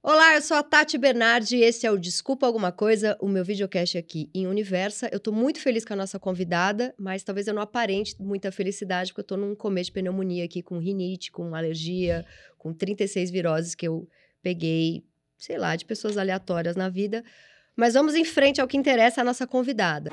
Olá, eu sou a Tati Bernardi e esse é o Desculpa Alguma Coisa, o meu videocast aqui em Universa. Eu tô muito feliz com a nossa convidada, mas talvez eu não aparente muita felicidade, porque eu tô num começo de pneumonia aqui, com rinite, com alergia, com 36 viroses que eu peguei, sei lá, de pessoas aleatórias na vida. Mas vamos em frente ao que interessa a nossa convidada.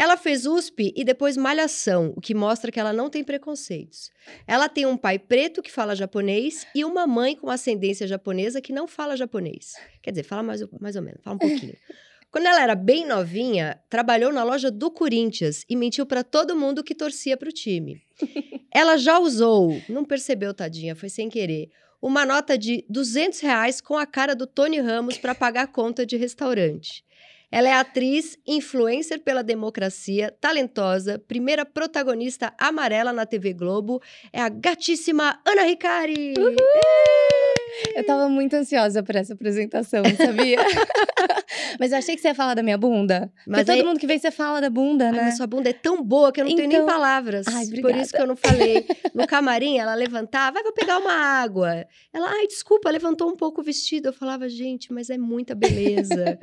Ela fez USP e depois Malhação, o que mostra que ela não tem preconceitos. Ela tem um pai preto que fala japonês e uma mãe com ascendência japonesa que não fala japonês. Quer dizer, fala mais, mais ou menos, fala um pouquinho. Quando ela era bem novinha, trabalhou na loja do Corinthians e mentiu para todo mundo que torcia para o time. Ela já usou, não percebeu, tadinha, foi sem querer, uma nota de 200 reais com a cara do Tony Ramos para pagar a conta de restaurante. Ela é atriz, influencer pela democracia, talentosa, primeira protagonista amarela na TV Globo. É a gatíssima Ana Ricari! Uhul! Eu tava muito ansiosa por essa apresentação, sabia? Mas eu achei que você ia falar da minha bunda. Mas Porque todo mundo que vem, você fala da bunda, né? Ai, mas sua bunda é tão boa que eu não então... tenho nem então, palavras. Ai, por isso que eu não falei. No camarim, ela levantava, vai, vou pegar uma água. Ela, ai, desculpa, levantou um pouco o vestido. Eu falava, gente, mas é muita beleza.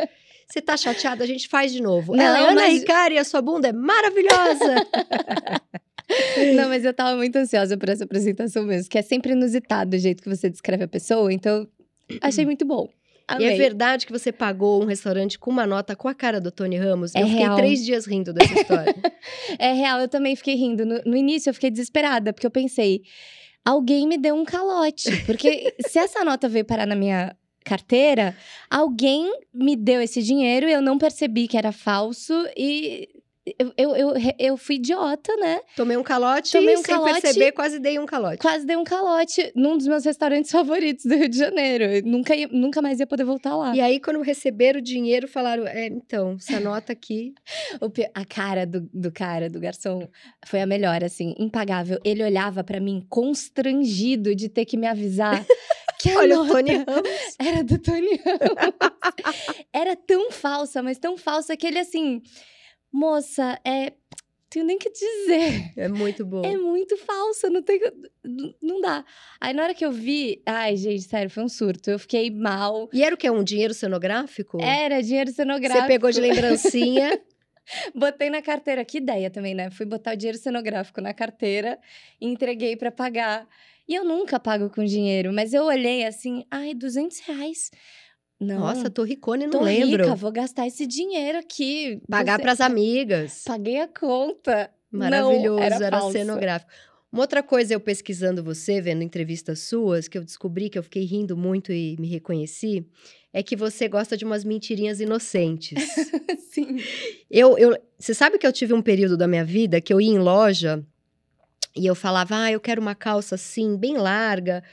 Você tá chateada? A gente faz de novo. Não, Ela, Ana mas... Ricari, a sua bunda é maravilhosa! Não, mas eu tava muito ansiosa por essa apresentação mesmo, que é sempre inusitado o jeito que você descreve a pessoa, então achei muito bom. Amei. E é verdade que você pagou um restaurante com uma nota com a cara do Tony Ramos? É eu fiquei real. três dias rindo dessa história. é real, eu também fiquei rindo. No, no início eu fiquei desesperada, porque eu pensei, alguém me deu um calote. Porque se essa nota veio parar na minha carteira, alguém me deu esse dinheiro, eu não percebi que era falso e eu, eu, eu, eu, fui idiota, né? Tomei um calote Tomei um sem calote, perceber, quase dei um calote. Quase dei um calote num dos meus restaurantes favoritos do Rio de Janeiro. Eu nunca, ia, nunca mais ia poder voltar lá. E aí, quando receberam o dinheiro, falaram: é, então, essa nota aqui. a cara do, do cara, do garçom, foi a melhor, assim, impagável. Ele olhava para mim constrangido de ter que me avisar. Que a Olha nota o Tony. Era do Tony Ramos. era tão falsa, mas tão falsa que ele assim, moça, é tenho nem que dizer. É muito bom. É muito falsa, não tem não dá. Aí na hora que eu vi, ai, gente, sério, foi um surto. Eu fiquei mal. E era o que um dinheiro cenográfico? Era dinheiro cenográfico. Você pegou de lembrancinha. Botei na carteira, que ideia também, né? Fui botar o dinheiro cenográfico na carteira e entreguei para pagar. E eu nunca pago com dinheiro, mas eu olhei assim, ai, 200 reais. Não, Nossa, tô ricone, não tô lembro. Rica, vou gastar esse dinheiro aqui. Pagar para as amigas. Paguei a conta. Maravilhoso, não, era, era cenográfico. Uma outra coisa, eu pesquisando você, vendo entrevistas suas, que eu descobri que eu fiquei rindo muito e me reconheci, é que você gosta de umas mentirinhas inocentes. Sim. Eu, eu, você sabe que eu tive um período da minha vida que eu ia em loja e eu falava, ah, eu quero uma calça assim, bem larga.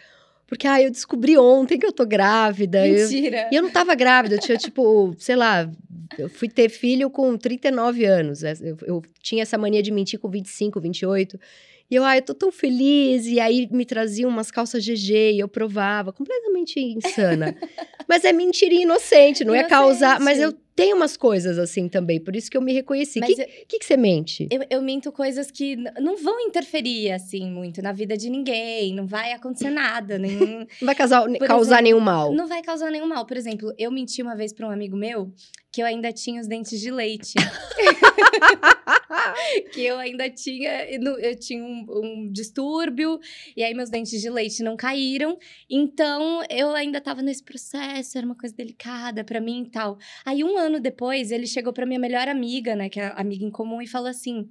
Porque, ah, eu descobri ontem que eu tô grávida. Mentira! Eu, e eu não tava grávida, eu tinha, tipo, sei lá, eu fui ter filho com 39 anos. Eu, eu tinha essa mania de mentir com 25, 28. E eu, ah, eu tô tão feliz. E aí me traziam umas calças GG e eu provava, completamente insana. mas é mentirinha inocente, não inocente. é causar. Mas eu tenho umas coisas assim também, por isso que eu me reconheci. O que, que, que, você mente? Eu, eu minto coisas que não vão interferir, assim, muito na vida de ninguém. Não vai acontecer nada. Nenhum... não vai causar, causar exemplo, nenhum mal. Não vai causar nenhum mal. Por exemplo, eu menti uma vez para um amigo meu que eu ainda tinha os dentes de leite. que eu ainda tinha, eu tinha um, um, distúrbio, e aí meus dentes de leite não caíram. Então eu ainda tava nesse processo, era uma coisa delicada para mim e tal. Aí um ano depois, ele chegou pra minha melhor amiga, né, que é amiga em comum, e falou assim: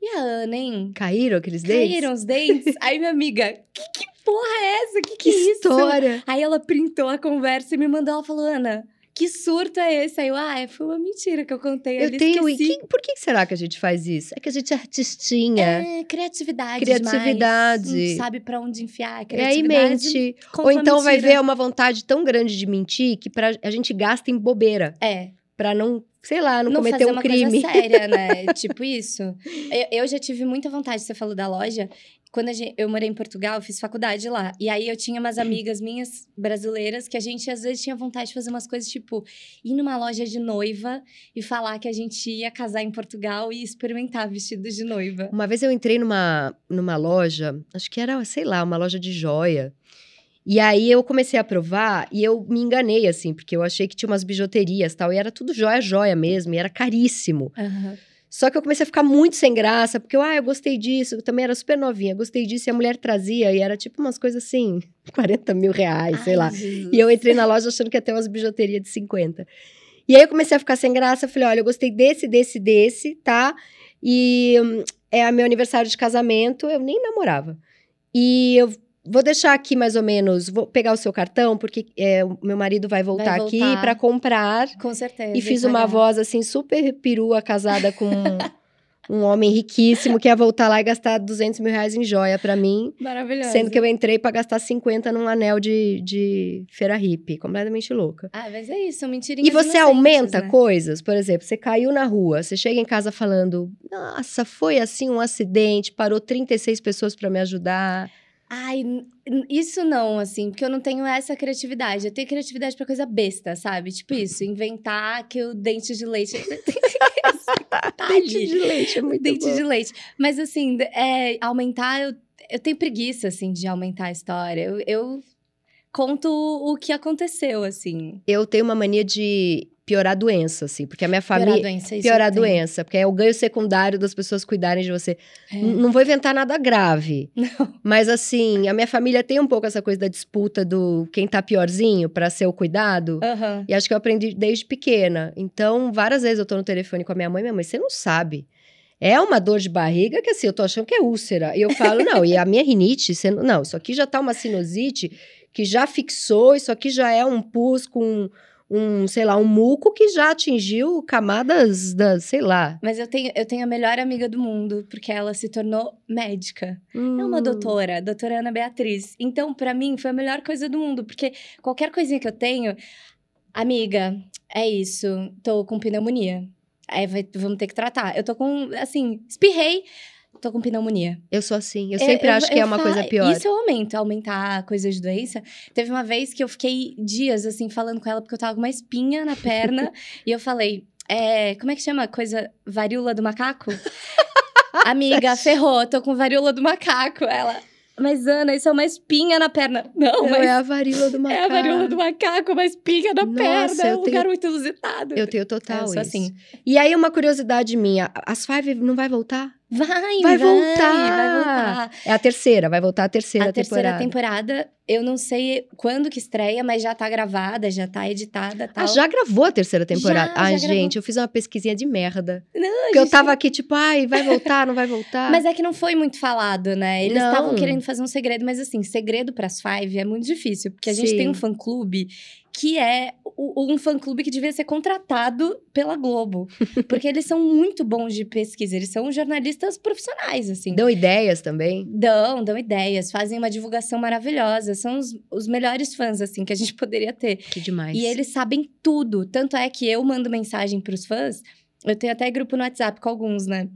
E a Ana, hein? Caíram aqueles dentes? Caíram os dentes. aí minha amiga, que, que porra é essa? Que, que, que é história? Isso? Aí ela printou a conversa e me mandou, ela falou, Ana que surto é esse? Aí eu, ah, foi uma mentira que eu contei. Eu tenho. Que, por que será que a gente faz isso? É que a gente é artistinha. É, criatividade. Criatividade. Não sabe para onde enfiar. E aí mente. Ou então vai ver uma vontade tão grande de mentir que pra, a gente gasta em bobeira. É. Pra não sei lá, não, não cometer um uma crime. Coisa séria, né? tipo isso. Eu, eu, já tive muita vontade, você falou da loja. Quando gente, eu morei em Portugal, eu fiz faculdade lá. E aí eu tinha umas amigas minhas brasileiras que a gente às vezes tinha vontade de fazer umas coisas tipo ir numa loja de noiva e falar que a gente ia casar em Portugal e experimentar vestidos de noiva. Uma vez eu entrei numa, numa loja, acho que era, sei lá, uma loja de joia. E aí eu comecei a provar e eu me enganei, assim, porque eu achei que tinha umas bijuterias tal, e era tudo joia, joia mesmo, e era caríssimo. Uhum. Só que eu comecei a ficar muito sem graça, porque eu, ah, eu gostei disso, eu também era super novinha, gostei disso, e a mulher trazia, e era tipo umas coisas assim, 40 mil reais, Ai, sei lá. Jesus. E eu entrei na loja achando que ia ter umas bijuterias de 50. E aí eu comecei a ficar sem graça, falei, olha, eu gostei desse, desse, desse, tá? E hum, é meu aniversário de casamento, eu nem namorava. E eu vou deixar aqui mais ou menos, vou pegar o seu cartão, porque é, o meu marido vai voltar, voltar. aqui para comprar. Com certeza. E fiz uma pagar. voz assim, super perua, casada com um homem riquíssimo que ia voltar lá e gastar 200 mil reais em joia pra mim. Maravilhosa. Sendo que eu entrei pra gastar 50 num anel de, de feira hippie, completamente louca. Ah, mas é isso, são mentirinhas E você aumenta né? coisas, por exemplo, você caiu na rua, você chega em casa falando: Nossa, foi assim um acidente, parou 36 pessoas pra me ajudar. Ai, isso não, assim, porque eu não tenho essa criatividade. Eu tenho criatividade pra coisa besta, sabe? Tipo isso, inventar que o dente de leite. Dente de leite é muito dente bom. de leite. Mas assim, é, aumentar, eu, eu tenho preguiça, assim, de aumentar a história. Eu, eu conto o que aconteceu, assim. Eu tenho uma mania de piorar a doença, assim, porque a minha Piorar a família. doença, isso Piorar a doença, porque é o ganho secundário das pessoas cuidarem de você. É. Não vou inventar nada grave. Mas assim, a minha família tem um pouco essa coisa da disputa do quem tá piorzinho pra ser o cuidado. Aham. E acho que eu aprendi desde pequena. Então, várias vezes eu tô no telefone com a minha mãe, minha mãe, você não sabe. É uma dor de barriga que assim, eu tô achando que é úlcera. E eu falo, não, e a minha rinite, você não, não, isso aqui já tá uma sinusite que já fixou, isso aqui já é um pus com um, sei lá, um muco que já atingiu camadas da, sei lá. Mas eu tenho, eu tenho a melhor amiga do mundo, porque ela se tornou médica. É uma Hum. doutora, a doutora Ana Beatriz. Então, pra mim, foi a melhor coisa do mundo, porque qualquer coisinha que eu tenho, amiga, é isso, tô com pneumonia. Aí vai- vamos ter que tratar. Eu tô com, assim, espirrei, tô com pneumonia. Eu sou assim, eu sempre acho que é uma coisa pior. Isso eu aumento, aumentar coisas de doença. Teve uma vez que eu fiquei dias, assim, falando com ela, porque eu tava com uma espinha na perna, e eu falei, é, como é que chama? Coisa, varíola do macaco? Amiga, ferrou, tô com varíola do macaco. Ela, mas Ana, isso é uma espinha na perna. Não, Não, mas é a varíola do é macaco. a varíola do macaco, uma espinha na Nossa, perna. É eu um tenho- lugar muito inusitado. Eu tenho total Eu sou isso. assim. E aí, uma curiosidade minha, as Five não vai voltar? Vai, Vai vai, voltar! Vai voltar. É a terceira, vai voltar a terceira a terceira temporada. temporada, eu não sei quando que estreia, mas já tá gravada, já tá editada tal. Ah, já gravou a terceira temporada? Já, Ai, já gravou. gente, eu fiz uma pesquisinha de merda. Não, Porque eu tava aqui, tipo, ai, vai voltar, não vai voltar? Mas é que não foi muito falado, né? Eles estavam querendo fazer um segredo, mas assim, segredo pras Five é muito difícil, porque a gente Sim. tem um fã-clube que é um fã-clube que devia ser contratado pela Globo. porque eles são muito bons de pesquisa, eles são jornalistas profissionais, assim. Dão ideias também? Dão, dão ideias, fazem uma divulgação maravilhosa. São os, os melhores fãs, assim, que a gente poderia ter. Que demais. E eles sabem tudo. Tanto é que eu mando mensagem pros fãs. Eu tenho até grupo no WhatsApp com alguns, né?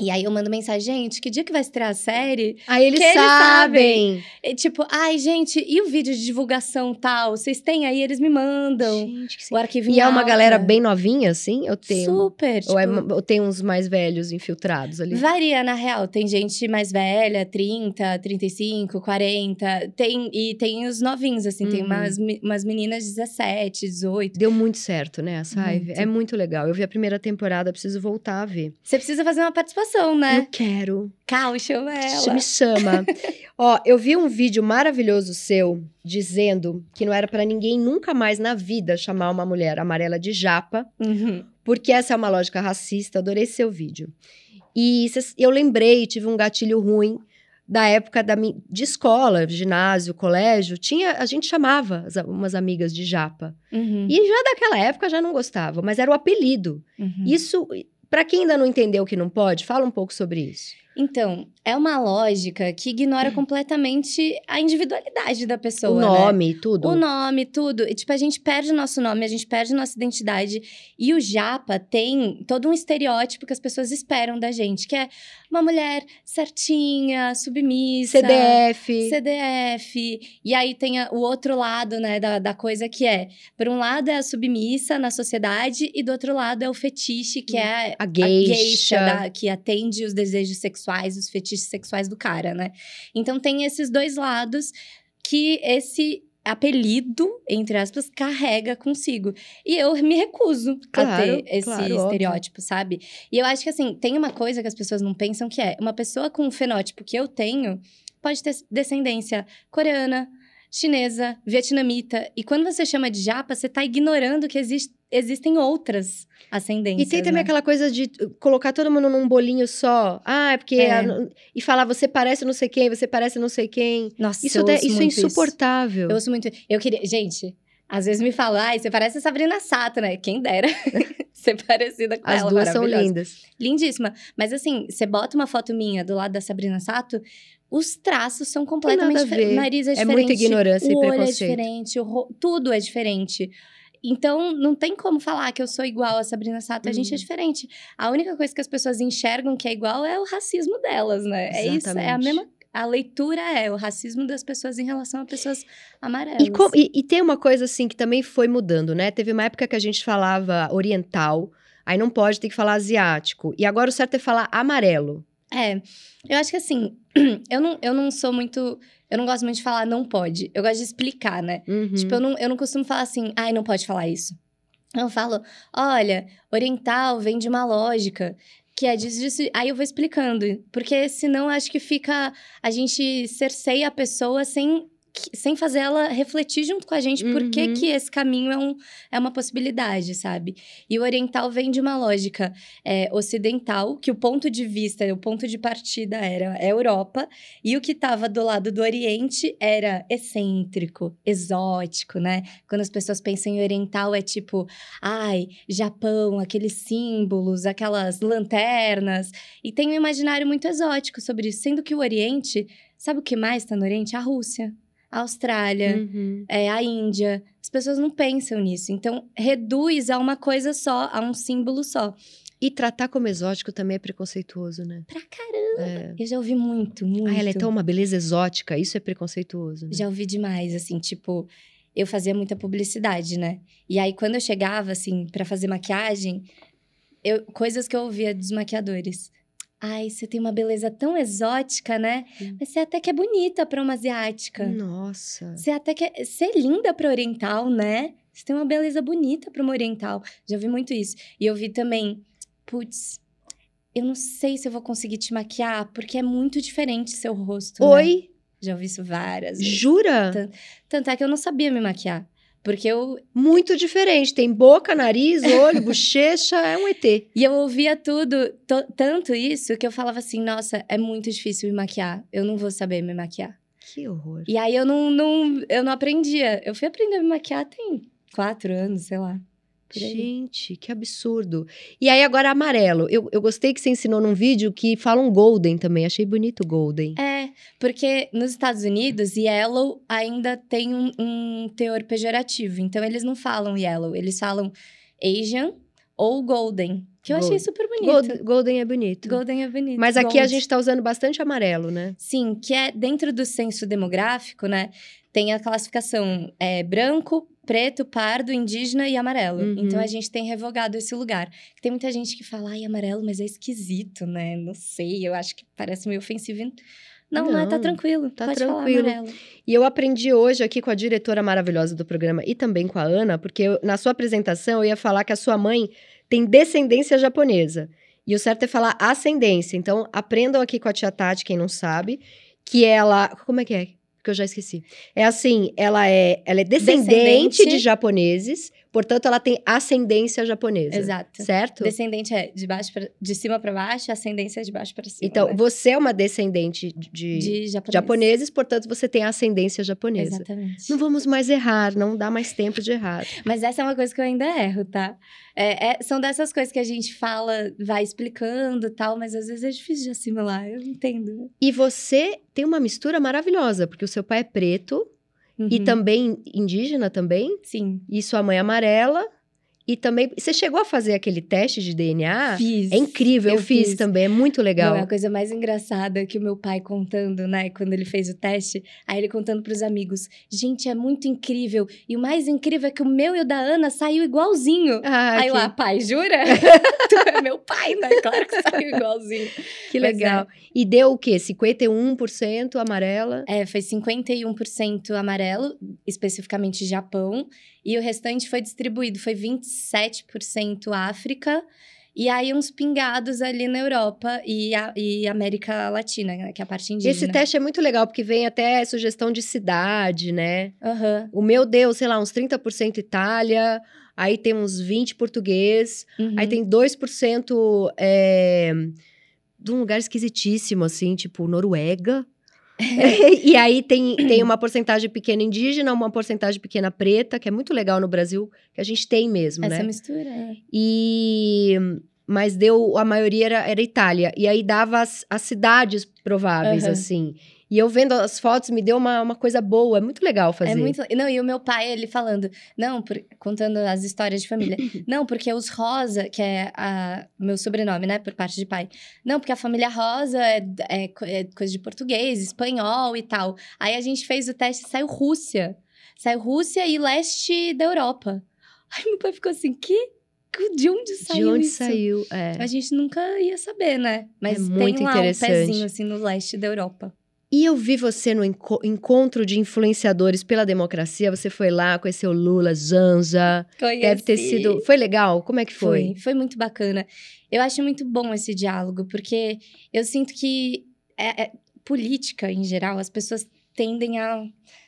E aí eu mando mensagem, gente, que dia que vai estrear a série? Aí eles que eles sabem. E, tipo, ai, gente, e o vídeo de divulgação tal? Vocês têm aí? Eles me mandam. Gente, que. O arquivo E é uma galera bem novinha, assim? Eu tenho. Super. Ou, é, tipo, ou tem uns mais velhos infiltrados ali? Varia, na real. Tem gente mais velha, 30, 35, 40. Tem, e tem os novinhos, assim. Tem Uhum. umas, me- umas meninas de 17, 18. Deu muito certo, né, a Saive? É muito legal. Eu vi a primeira temporada, preciso voltar a ver. Você precisa fazer uma participação, Eu né? quero. Cal, chama ela. Me chama. Ó, eu vi um vídeo maravilhoso seu dizendo que não era pra ninguém nunca mais na vida chamar uma mulher amarela de japa, Uhum. porque essa é uma lógica racista. Adorei seu vídeo. E eu lembrei, tive um gatilho ruim da época da, mi- de escola, ginásio, colégio. Tinha, a gente chamava as- umas amigas de japa. Uhum. E já daquela época já não gostava, mas era o apelido. Uhum. Isso, pra quem ainda não entendeu que não pode, fala um pouco sobre isso. Então, é uma lógica que ignora completamente a individualidade da pessoa. o né? nome, tudo. O nome, tudo. E, tipo, a gente perde o nosso nome, a gente perde nossa identidade. E o japa tem todo um estereótipo que as pessoas esperam da gente, que é uma mulher certinha, submissa. CDF. CDF. E aí tem a- o outro lado, né, da, da coisa que é... Por um lado é a submissa na sociedade e do outro lado é o fetiche, que é A a geisha. geisha da- que atende os desejos sexuais, os fetiches sexuais do cara, né? Então tem esses dois lados que esse apelido, entre aspas, carrega consigo. E eu me recuso Claro, a ter esse claro, óbvio. estereótipo, sabe? E eu acho que, assim, tem uma coisa que as pessoas não pensam que é uma pessoa com o fenótipo que eu tenho pode ter descendência coreana, chinesa, vietnamita. E quando você chama de japa, você tá ignorando que existe, existem outras ascendências. E tem também né? aquela coisa de uh, colocar todo mundo num bolinho só. Ah, é porque. É. a- e falar, você parece não sei quem, você parece não sei quem. Nossa, Isso, eu ouço isso é insuportável. Eu ouço muito. Eu queria. Gente, às vezes me falam, ai, você parece a Sabrina Sato, né? Quem dera ser parecida com As ela. duas são lindas. Lindíssima. Mas assim, você bota uma foto minha do lado da Sabrina Sato, os traços são completamente diferentes. O nariz é É diferente. muita ignorância e o olho é preconceito. diferente, o ro- tudo é diferente. Então, não tem como falar que eu sou igual a Sabrina Sato, a gente é Uhum. diferente. A única coisa que as pessoas enxergam que é igual é o racismo delas, né? É isso, é a Exatamente. mesma. A leitura é o racismo das pessoas em relação a pessoas amarelas. E, co- e- e tem uma coisa assim que também foi mudando, né? Teve uma época que a gente falava oriental, aí não pode ter que falar asiático. E agora o certo é falar amarelo. É, eu acho que assim, eu não, eu não sou muito. Eu não gosto muito de falar não pode. Eu gosto de explicar, né? Uhum. Tipo, eu não, eu não costumo falar assim, ai, não pode falar isso. Eu falo, olha, oriental vem de uma lógica que é disso, disso. Aí eu vou explicando. Porque senão acho que fica. A gente cerceia a pessoa sem. Que- Sem fazer ela refletir junto com a gente por que, Uhum. que esse caminho é, um, é uma possibilidade, sabe? E o oriental vem de uma lógica é, ocidental, que o ponto de vista, o ponto de partida era a Europa, e o que estava do lado do Oriente era excêntrico, exótico, né? Quando as pessoas pensam em oriental, é tipo, ai, Japão, aqueles símbolos, aquelas lanternas. E tem um imaginário muito exótico sobre isso, sendo que o Oriente, sabe o que mais está no Oriente? A Rússia, a Austrália, Uhum. é, a Índia. As pessoas não pensam nisso. Então, reduz a uma coisa só, a um símbolo só. E tratar como exótico também é preconceituoso, né? Pra caramba! É. Eu já ouvi muito, muito. Ah, ela é tão uma beleza exótica. Isso é preconceituoso. Né? Já ouvi demais, assim, tipo, eu fazia muita publicidade, né? E aí, quando eu chegava, assim, pra fazer maquiagem, eu, coisas que eu ouvia dos maquiadores. Ai, você tem uma beleza tão exótica, né? Hum. Mas você até que é bonita pra uma asiática. Nossa. Você até que é, você é linda pra oriental, né? Você tem uma beleza bonita pra uma oriental. Já ouvi muito isso. E eu vi também, putz, eu não sei se eu vou conseguir te maquiar, porque é muito diferente seu rosto. né? Oi? Já ouvi isso várias vezes. Jura? Tanto- Tanto é que eu não sabia me maquiar. Porque eu. Muito diferente. Tem boca, nariz, olho, bochecha, é um ET. E eu ouvia tudo, to- tanto isso, que eu falava assim: nossa, é muito difícil me maquiar. Eu não vou saber me maquiar. Que horror. E aí eu não, não, eu não aprendia. Eu fui aprender a me maquiar tem quatro anos, sei lá. Gente, que absurdo. E aí, agora amarelo. Eu, eu gostei que você ensinou num vídeo que fala um golden também. Achei bonito o golden. É, porque nos Estados Unidos, yellow ainda tem um, um teor pejorativo. Então, eles não falam yellow, eles falam Asian ou golden. Que eu achei Gold- super bonito. Gold- golden é bonito. Golden é bonito. Mas aqui a Gold. gente tá usando bastante amarelo, né? Sim, que é dentro do censo demográfico, né? Tem a classificação é, branco, preto, pardo, indígena e amarelo. Uhum. Então a gente tem revogado esse lugar. Tem muita gente que fala, ai, amarelo, mas é esquisito, né? Não sei, eu acho que parece meio ofensivo. Não, não, é, tá Não, tranquilo. tá tranquilo. E eu aprendi hoje aqui com a diretora maravilhosa do programa e também com a Ana, porque eu- na sua apresentação eu ia falar que a sua mãe tem descendência japonesa. E o certo é falar ascendência. Então, aprendam aqui com a tia Tati, quem não sabe, que ela. Como é que é? Que eu já esqueci. É assim, ela é, ela é descendente, Descendente. de japoneses, portanto, ela tem ascendência japonesa. Exato. Certo? Descendente é de, baixo pra, de cima para baixo, ascendência é de baixo para cima. Então, né? você é uma descendente de, de japonês. japoneses, portanto, você tem ascendência japonesa. Exatamente. Não vamos mais errar, não dá mais tempo de errar. Mas essa é uma coisa que eu ainda erro, tá? É, é, são dessas coisas que a gente fala, vai explicando e tal, mas às vezes é difícil de assimilar, eu entendo. E você tem uma mistura maravilhosa, porque o seu pai é preto e Uhum. também indígena também, Sim. e sua mãe é amarela. E também, você chegou a fazer aquele teste de DNA? Fiz. É incrível, eu, Eu fiz, fiz. também, é muito legal. Não, é a coisa mais engraçada que o meu pai contando, né, quando ele fez o teste, aí ele contando pros amigos: gente, é muito incrível. E o mais incrível é que o meu e o da Ana saiu igualzinho. Ah, aí que, lá, pai, jura? tu é meu pai, né? Claro que saiu igualzinho. que Mas legal. E deu o quê? 51% amarela? É, foi 51% amarelo, especificamente Japão, e o restante foi distribuído, foi 27% África, e aí uns pingados ali na Europa e, a- e América Latina, né, que é a parte indígena. Esse teste é muito legal, porque vem até sugestão de cidade, né? Aham. O meu deu, sei lá, uns 30% Itália, aí tem uns 20% português, uhum. aí tem 2% é, de um lugar esquisitíssimo, assim, tipo Noruega. e aí tem, tem uma porcentagem pequena indígena, uma porcentagem pequena preta, que é muito legal no Brasil, que a gente tem mesmo, Essa né? mistura. é. E mas deu a maioria era, era Itália e aí dava as, as cidades prováveis Aham. assim. E eu vendo as fotos me deu uma, uma coisa boa, é muito legal fazer. É muito. Não, e o meu pai, ele falando, não, por- contando as histórias de família. não, porque os Rosa, que é a, meu sobrenome, né, por parte de pai. Não, porque a família Rosa é, é é coisa de português, espanhol e tal. Aí a gente fez o teste saiu Rússia. Saiu Rússia e leste da Europa. Aí meu pai ficou assim, que? De onde De saiu onde isso? saiu? É. A gente nunca ia saber, né? Mas muito tem lá interessante. um pezinho assim no leste da Europa. E eu vi você no enco- encontro de influenciadores pela democracia. Você foi lá, conheceu Lula, Janja. Deve ter Conheci. sido. Foi legal? Como é que foi? Foi, foi muito bacana. Eu acho muito bom esse diálogo, porque eu sinto que é- é- política, em geral, as pessoas tendem a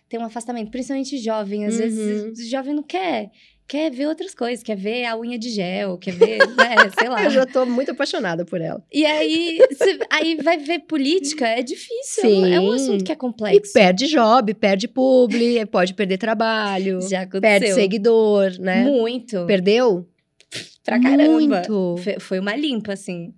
ter um afastamento, principalmente jovem. Às Uhum. vezes, o jovem não quer. Quer ver outras coisas, quer ver a unha de gel, quer ver, né, sei lá. Eu já tô muito apaixonada por ela. E aí, cê- aí vai ver política, é difícil. é um- É um Sim. assunto que é E complexo. perde job, perde publi, pode perder trabalho, Já aconteceu. perde seguidor, né? Muito. Perdeu? Pra caramba. Muito. Foi uma limpa, assim.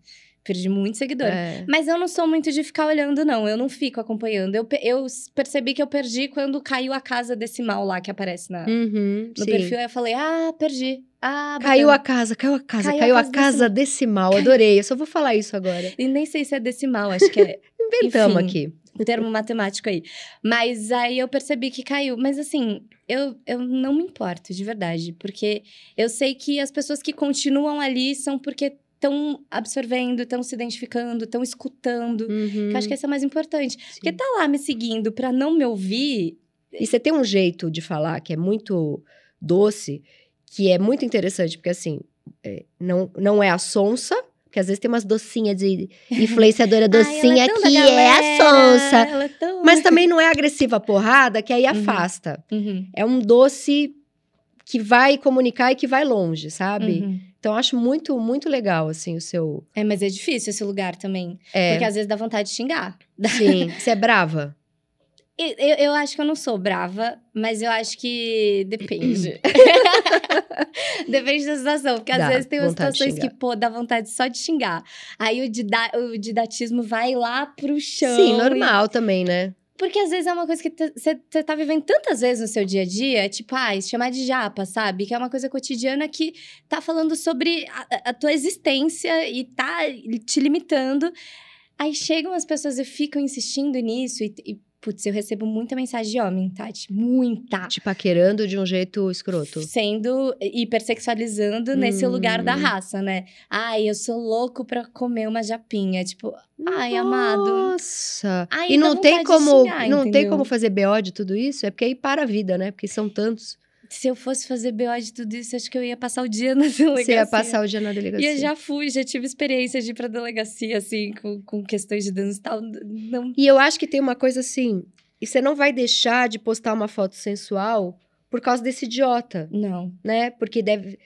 Perdi muito seguidor. É. Mas eu não sou muito de ficar olhando, não. Eu não fico acompanhando. Eu, eu percebi que eu perdi quando caiu a casa decimal lá que aparece na, Uhum, no sim. perfil. Aí eu falei, ah, perdi. Ah, Caiu a casa, caiu a casa, Caiu a caiu, a casa casa decimal. Adorei. Eu só vou falar isso agora. E nem sei se é decimal, acho que é Inventamos Enfim. aqui. o termo matemático aí. Mas aí eu percebi que caiu. Mas assim, eu, eu não me importo, de verdade. Porque eu sei que as pessoas que continuam ali são porque estão absorvendo, estão se identificando, estão escutando. Uhum, Que acho que esse é mais importante. sim. Porque tá lá me seguindo pra não me ouvir. E você tem um jeito de falar que é muito doce, que é muito interessante, porque assim, é, não, não é a sonsa, porque às vezes tem umas docinhas de influenciadora docinha Ai, é que é a sonsa. É tão... Mas também não é agressiva porrada, que aí afasta. Uhum, É um doce que vai comunicar e que vai longe, sabe? Então, eu acho muito, muito legal, assim, o seu... É, mas é difícil esse lugar também. É, Porque às vezes dá vontade de xingar. sim. Você é brava? E- Eu, eu acho que eu não sou brava, mas eu acho que depende. depende da situação. Porque às Dá vezes tem umas situações que, pô, dá vontade só de xingar. Aí o, dida o didatismo vai lá pro chão. Sim, e- normal também, né? Porque às vezes é uma coisa que você tá vivendo tantas vezes no seu dia a dia, tipo, ah, chamar de japa, sabe? Que é uma coisa cotidiana que tá falando sobre a, a tua existência e tá te limitando. Aí chegam as pessoas e ficam insistindo nisso e, e putz, eu recebo muita mensagem de homem, Tati. Muita. Te paquerando de um jeito escroto. Sendo hipersexualizando nesse Hum. lugar da raça, né? Ai, eu sou louco pra comer uma japinha. Tipo, ai, amado. Nossa! E não tem como, xingar, não tem como fazer BO de tudo isso? É porque aí para a vida, né? Porque são tantos. Se eu fosse fazer BO de tudo isso, acho que eu ia passar o dia na delegacia. Você ia passar o dia na E delegacia. eu já fui, já tive experiência de ir pra delegacia, assim, com, com questões de danos e tal. Não. E eu acho que tem uma coisa assim, e você não vai deixar de postar uma foto sensual por causa desse idiota, Não. né? Porque deve.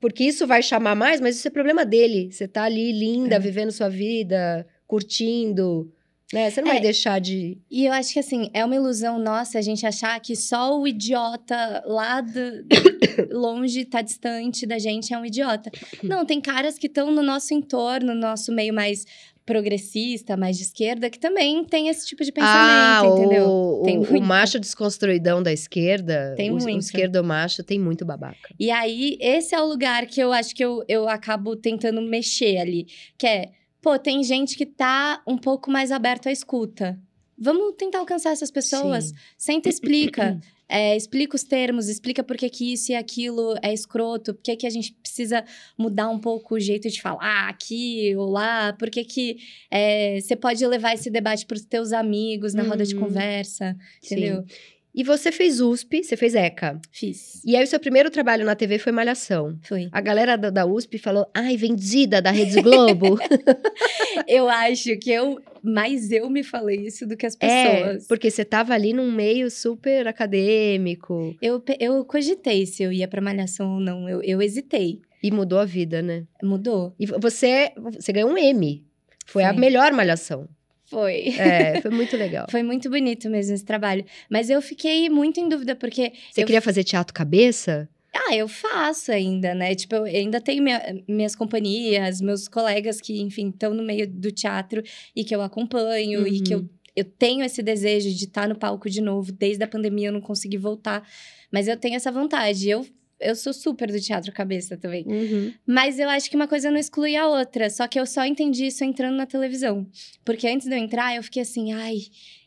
Porque isso vai chamar mais, mas isso é problema dele. Você tá ali linda, É. vivendo sua vida, curtindo, né? Você não vai É. deixar de. E eu acho que, assim, é uma ilusão nossa a gente achar que só o idiota lá do- longe, tá distante da gente, é um idiota. Não, tem caras que estão no nosso entorno, no nosso meio mais progressista, mais de esquerda, que também tem esse tipo de pensamento, entendeu? o, Tem o, o muito. macho desconstruidão da esquerda, Tem o, o muito. esquerdo macho, tem muito babaca. E aí, esse é o lugar que eu acho que eu, eu acabo tentando mexer ali. Que é, pô, tem gente que tá um pouco mais aberto à escuta. Vamos tentar alcançar essas pessoas. Sim. Senta e explica. É, explica os termos, explica por que, que isso e aquilo é escroto, por que, que a gente precisa mudar um pouco o jeito de falar aqui ou lá, por que, que é, você pode levar esse debate para os teus amigos na roda de Uhum. conversa, entendeu? Sim. E você fez USP, você fez ECA. Fiz. E aí o seu primeiro trabalho na TV foi Malhação. Foi. A galera da, da USP falou, ai, vendida da Rede Globo. Eu acho que eu. Mais eu me falei isso do que as é, pessoas. porque você tava ali num meio super acadêmico. Eu, eu cogitei se eu ia pra malhação ou não. Eu, eu hesitei. E mudou a vida, né? Mudou? E você, você ganhou um M. Foi, a melhor Malhação. Foi. É, foi muito legal. Foi muito bonito mesmo esse trabalho. Mas eu fiquei muito em dúvida, porque. Você eu queria fazer teatro cabeça? Ah, eu faço ainda, né? Tipo, eu ainda tenho minha- minhas companhias, meus colegas que, enfim, estão no meio do teatro e que eu acompanho e que eu, Uhum. eu tenho esse desejo de estar no palco de novo. Desde a pandemia eu não consegui voltar, mas eu tenho essa vontade. Eu, eu sou super do teatro cabeça também. Uhum. Mas eu acho que uma coisa não exclui a outra. Só que eu só entendi isso entrando na televisão. Porque antes de eu entrar, eu fiquei assim, ai,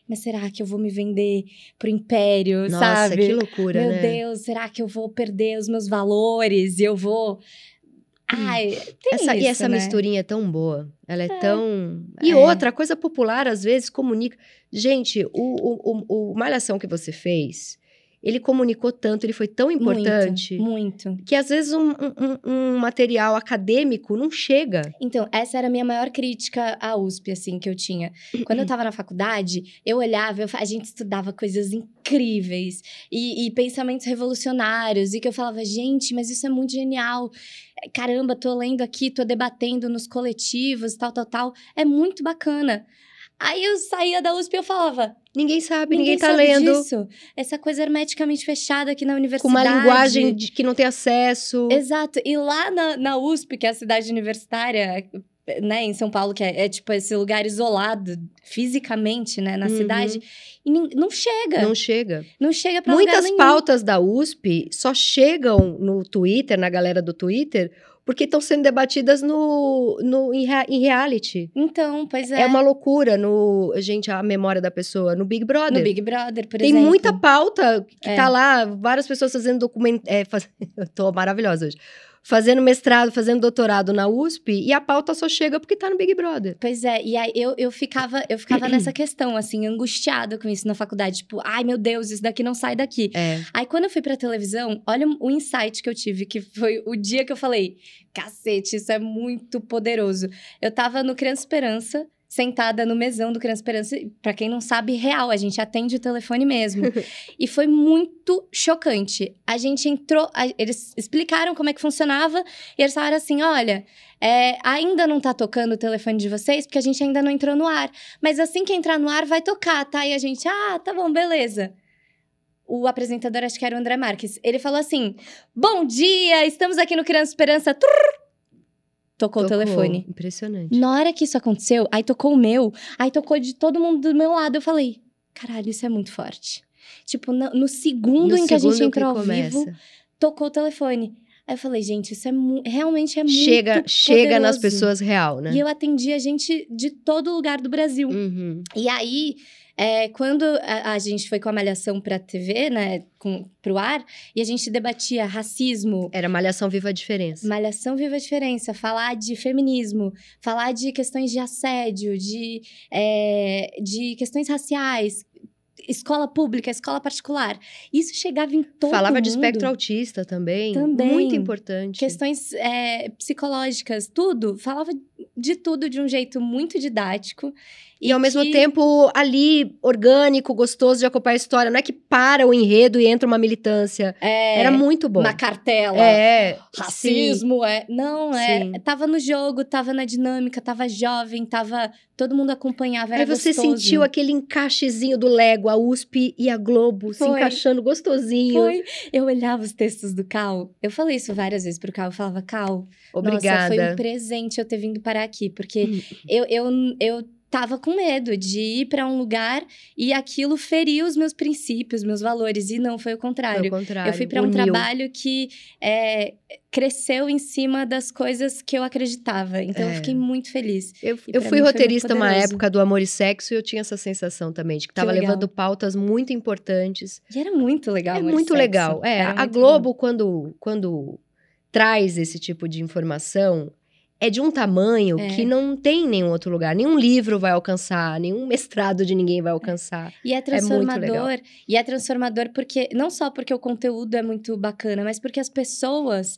mas será que eu vou me vender pro império, Nossa, sabe? que loucura, Meu né? Deus, será que eu vou perder os meus valores e eu vou. Ai, tem Essa, e isso, essa né? misturinha é tão boa. Ela é, É. tão. E É. outra, coisa popular, às vezes, comunica. Gente, o, o, o, o Malhação que você fez, ele comunicou tanto, ele foi tão importante. Muito, muito. Que às vezes um, um- um- material acadêmico não chega. Então, essa era a minha maior crítica à USP, assim, que eu tinha. Quando eu tava na faculdade, eu olhava, eu a gente estudava coisas incríveis e, e pensamentos revolucionários, e que eu falava, gente, mas isso é muito genial. Caramba, tô lendo aqui, tô debatendo nos coletivos, tal, tal, tal. É muito bacana. Aí eu saía da USP e eu falava, Ninguém sabe, ninguém, ninguém, tá lendo. disso. Essa coisa hermeticamente fechada aqui na Com universidade. uma linguagem de- que não tem acesso. Exato. E lá na, na USP, que é a cidade universitária, né, em São Paulo, que é, é, tipo esse lugar isolado fisicamente, né, na Uhum. cidade, e não chega. Não Não, chega. chega pra Muitas pautas da USP só chegam no Twitter, na galera do Twitter, porque estão sendo debatidas no, no, em, em reality. Então, pois é. É. uma loucura no. Gente, a memória da pessoa. No Big Brother. No Big Brother, por Tem exemplo. muita pauta que É. tá lá, várias pessoas fazendo documento. É, faz... Eu tô maravilhosa hoje. Fazendo mestrado, fazendo doutorado na USP, e a pauta só chega porque tá no Big Brother. Pois é, e aí eu, eu ficava, eu ficava nessa questão, assim, angustiada com isso na faculdade. Tipo, ai meu Deus, isso daqui não sai daqui. É. Aí quando eu fui pra televisão, olha o insight que eu tive, que foi o dia que eu falei: cacete, isso é muito poderoso. Eu tava no Criança Esperança, sentada no mesão do Criança Esperança, pra quem não sabe, real, a gente atende o telefone mesmo. e foi muito chocante. A gente entrou, a- eles explicaram como é que funcionava, e eles falaram assim: olha. é, ainda não tá tocando o telefone de vocês, porque a gente ainda não entrou no ar. Mas assim que entrar no ar, vai tocar, tá? E a gente, ah, tá bom, beleza o apresentador, acho que era o André Marques, ele falou assim: Bom dia, estamos aqui no Criança Esperança. Trrr. Tocou, o Tocou. telefone. Impressionante. Na hora que isso aconteceu, aí tocou o meu, aí tocou de todo mundo do meu lado. Eu falei: Caralho, isso é muito forte. Tipo, no, no segundo No em que a gente segundo entrou ao começa. vivo, tocou o telefone. Aí eu falei: Gente, isso é realmente é muito. Chega, chega nas poderoso." pessoas real, né? E eu atendi a gente de todo lugar do Brasil. Uhum. E aí, é, quando a, a gente foi com a Malhação pra TV, né, com, pro ar, e a gente debatia racismo, Era Malhação Viva a Diferença. Malhação Viva a Diferença, falar de feminismo, falar de questões de assédio, de, é, de questões raciais, escola pública, escola particular. Isso chegava em todo Falava de mundo. espectro autista também. Também. Muito importante. questões é, psicológicas, tudo. Falava de tudo de um jeito muito didático. E, ao mesmo que- tempo, ali, orgânico, gostoso de acompanhar a história. Não é que para o enredo e entra uma militância. É, Era muito bom. uma cartela. É, sim. Racismo, é. Não, é. Sim. Tava no jogo, tava na dinâmica, tava jovem, tava. Todo mundo acompanhava, era Aí você gostoso. sentiu aquele encaixezinho do Lego, a USP e a Globo se Foi. encaixando gostosinho. Foi. Eu olhava os textos do Cal. Eu falei isso várias vezes pro Cal. Eu falava, Cal, nossa, Obrigada. foi um presente eu ter vindo parar aqui. Porque eu, eu, eu tava com medo de ir pra um lugar e aquilo ferir os meus princípios, meus valores. E não, foi o contrário. Ao contrário. Eu fui pra um trabalho que é, cresceu em cima das coisas que eu acreditava. Então, É. eu fiquei muito feliz. Eu, eu fui foi roteirista uma época do Amor e Sexo e eu tinha essa sensação também, de que tava legal. levando pautas muito importantes. E era muito legal. é muito legal. É, Era a Globo, quando, quando traz esse tipo de informação, é de um tamanho É. que não tem em nenhum outro lugar. Nenhum livro vai alcançar, nenhum mestrado de ninguém vai alcançar. E é muito transformador. e é transformador porque não só porque o conteúdo é muito bacana, mas porque as pessoas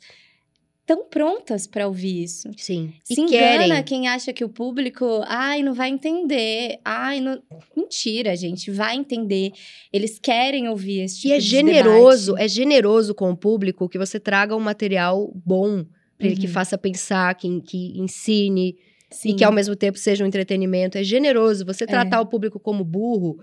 estão prontas para ouvir isso. Sim. Se e engana querem. quem acha que o público, ai, não vai entender. Ai, não... mentira, gente, vai entender. Eles querem ouvir esse tipo E é de generoso, debate. é generoso com o público que você traga um material bom para ele que Uhum. faça pensar, que, que ensine Sim. e que ao mesmo tempo seja um entretenimento. É generoso. Você É. tratar o público como burro,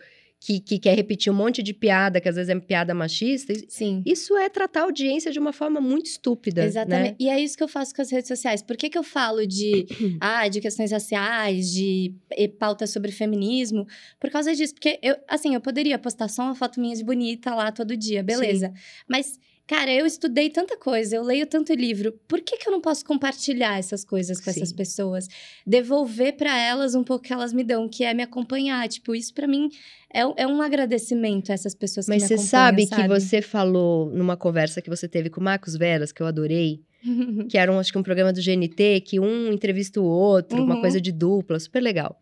que, que quer repetir um monte de piada, que às vezes é piada machista, Sim. isso é tratar a audiência de uma forma muito estúpida. Exatamente. Né? E é isso que eu faço com as redes sociais. Por que, que eu falo de, ah, de questões raciais, de pautas sobre feminismo? Por causa disso. Porque, eu, assim, eu poderia postar só uma foto minha de bonita lá todo dia, beleza. Mas, cara, eu estudei tanta coisa, eu leio tanto livro. Por que, que eu não posso compartilhar essas coisas com essas Sim. pessoas? Devolver pra elas um pouco que elas me dão, que é me acompanhar. Tipo, isso pra mim é, um- é um agradecimento a essas pessoas Mas que você me acompanham, sabe, que você falou numa conversa que você teve com o Marcos Veras, que eu adorei, que era um, acho que um programa do GNT, que um entrevista o outro, uma Uhum. coisa de dupla, super legal.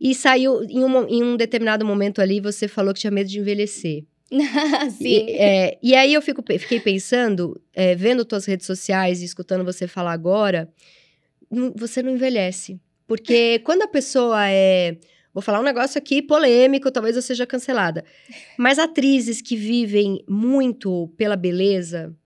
E saiu, em um, em um determinado momento ali, você falou que tinha medo de envelhecer. Sim. E, é, e aí eu fico, fiquei pensando, é, vendo tuas redes sociais e escutando você falar agora, você não envelhece. Porque quando a pessoa é. Vou falar um negócio aqui polêmico, talvez eu seja cancelada. Mas atrizes que vivem muito pela beleza,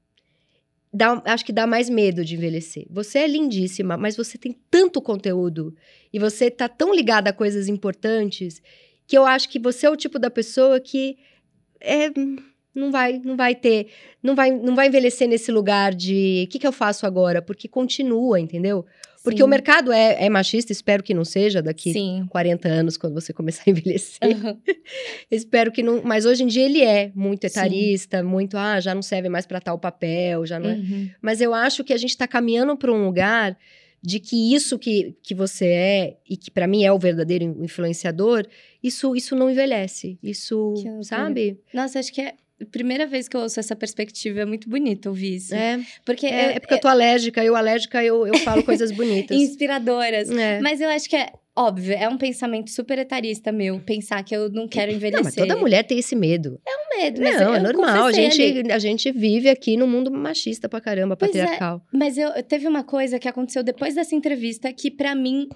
dá- acho que dá mais medo de envelhecer. Você é lindíssima, mas você tem tanto conteúdo e você tá tão ligada a coisas importantes que eu acho que você é o tipo da pessoa que é, não vai, não vai ter, não vai, não vai envelhecer nesse lugar de o que, que eu faço agora, porque continua, entendeu? Porque Sim. o mercado é, é machista, espero que não seja daqui Sim. 40 anos, quando você começar a envelhecer. Aham. Espero que não. Mas hoje em dia ele é muito Sim. etarista, muito, ah, já não serve mais para tal papel, já não é. Uhum. Mas eu acho que a gente está caminhando para um lugar de que isso que, que você é, e que para mim é o verdadeiro influenciador, isso, isso não envelhece. Isso, sabe? Nossa, acho que é primeira vez que eu ouço essa perspectiva. É muito bonito ouvir isso. É, Porque é, eu- é porque eu tô alérgica, eu alérgica, eu, eu falo coisas bonitas. inspiradoras. É. Mas eu acho que é óbvio, é um pensamento super etarista meu, pensar que eu não quero envelhecer. Não, mas toda mulher tem esse medo. um medo, mas não, eu é normal. A gente, ali. a gente vive aqui num mundo machista pra caramba, Pois é. patriarcal. Mas eu teve uma coisa que aconteceu depois dessa entrevista que pra mim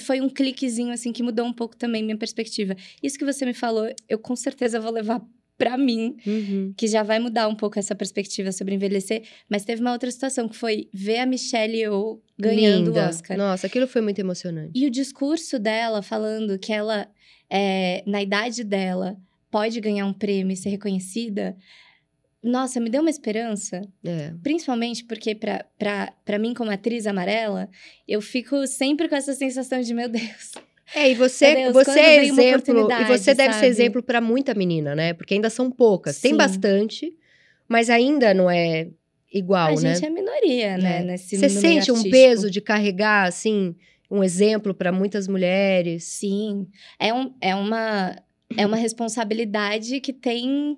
foi um cliquezinho assim que mudou um pouco também minha perspectiva. Isso que você me falou, eu com certeza vou levar pra mim, Uhum. que já vai mudar um pouco essa perspectiva sobre envelhecer, mas teve uma outra situação que foi ver a Michelle Yeoh ganhando Linda. o Oscar. Nossa, aquilo foi muito emocionante. E o discurso dela falando que ela, é, na idade dela, pode ganhar um prêmio e ser reconhecida, nossa, me deu uma esperança. É. Principalmente porque, pra mim, como atriz amarela, eu fico sempre com essa sensação de, meu Deus. É, e você, Deus, você é exemplo, e você deve ser sabe? exemplo pra muita menina, né? Porque ainda são poucas. Tem Sim. bastante, mas ainda não é igual, a né? gente é minoria, né? É. Nesse, Você sente um artístico. peso de carregar, assim, um exemplo pra muitas mulheres? Sim. É, um, é, uma, é uma responsabilidade que tem.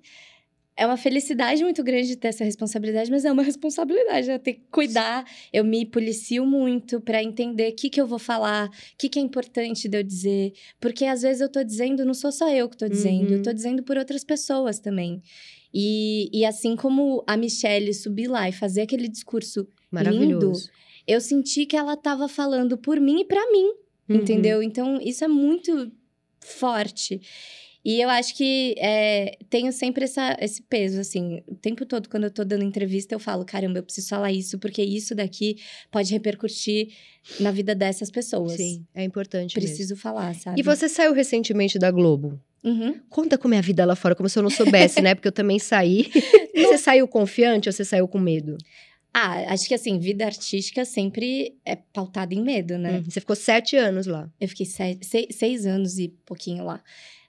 É uma felicidade muito grande ter essa responsabilidade, mas é uma responsabilidade, né? Ter que cuidar. Eu me policio muito pra entender o que, que eu vou falar, o que, que é importante de eu dizer. Porque às vezes eu tô dizendo, não sou só eu que tô dizendo, Uhum. eu tô dizendo por outras pessoas também. E, e assim como a Michelle subir lá e fazer aquele discurso, Maravilhoso. eu senti que ela tava falando por mim e pra mim. Uhum. Entendeu? Então, isso é muito forte. E eu acho que é, tenho sempre essa, esse peso, assim. O tempo todo, quando eu tô dando entrevista, eu falo: caramba, eu preciso falar isso, porque isso daqui pode repercutir na vida dessas pessoas. Sim, é importante. Preciso mesmo. falar, sabe? E você saiu recentemente da Globo. Uhum. Conta como é a vida lá fora, como se eu não soubesse, né? Porque eu também saí. você saiu confiante ou você saiu com medo? Ah, acho que assim, vida artística sempre é pautada em medo, né? Hum, você ficou sete anos lá. Eu fiquei sete, seis, seis anos e pouquinho lá.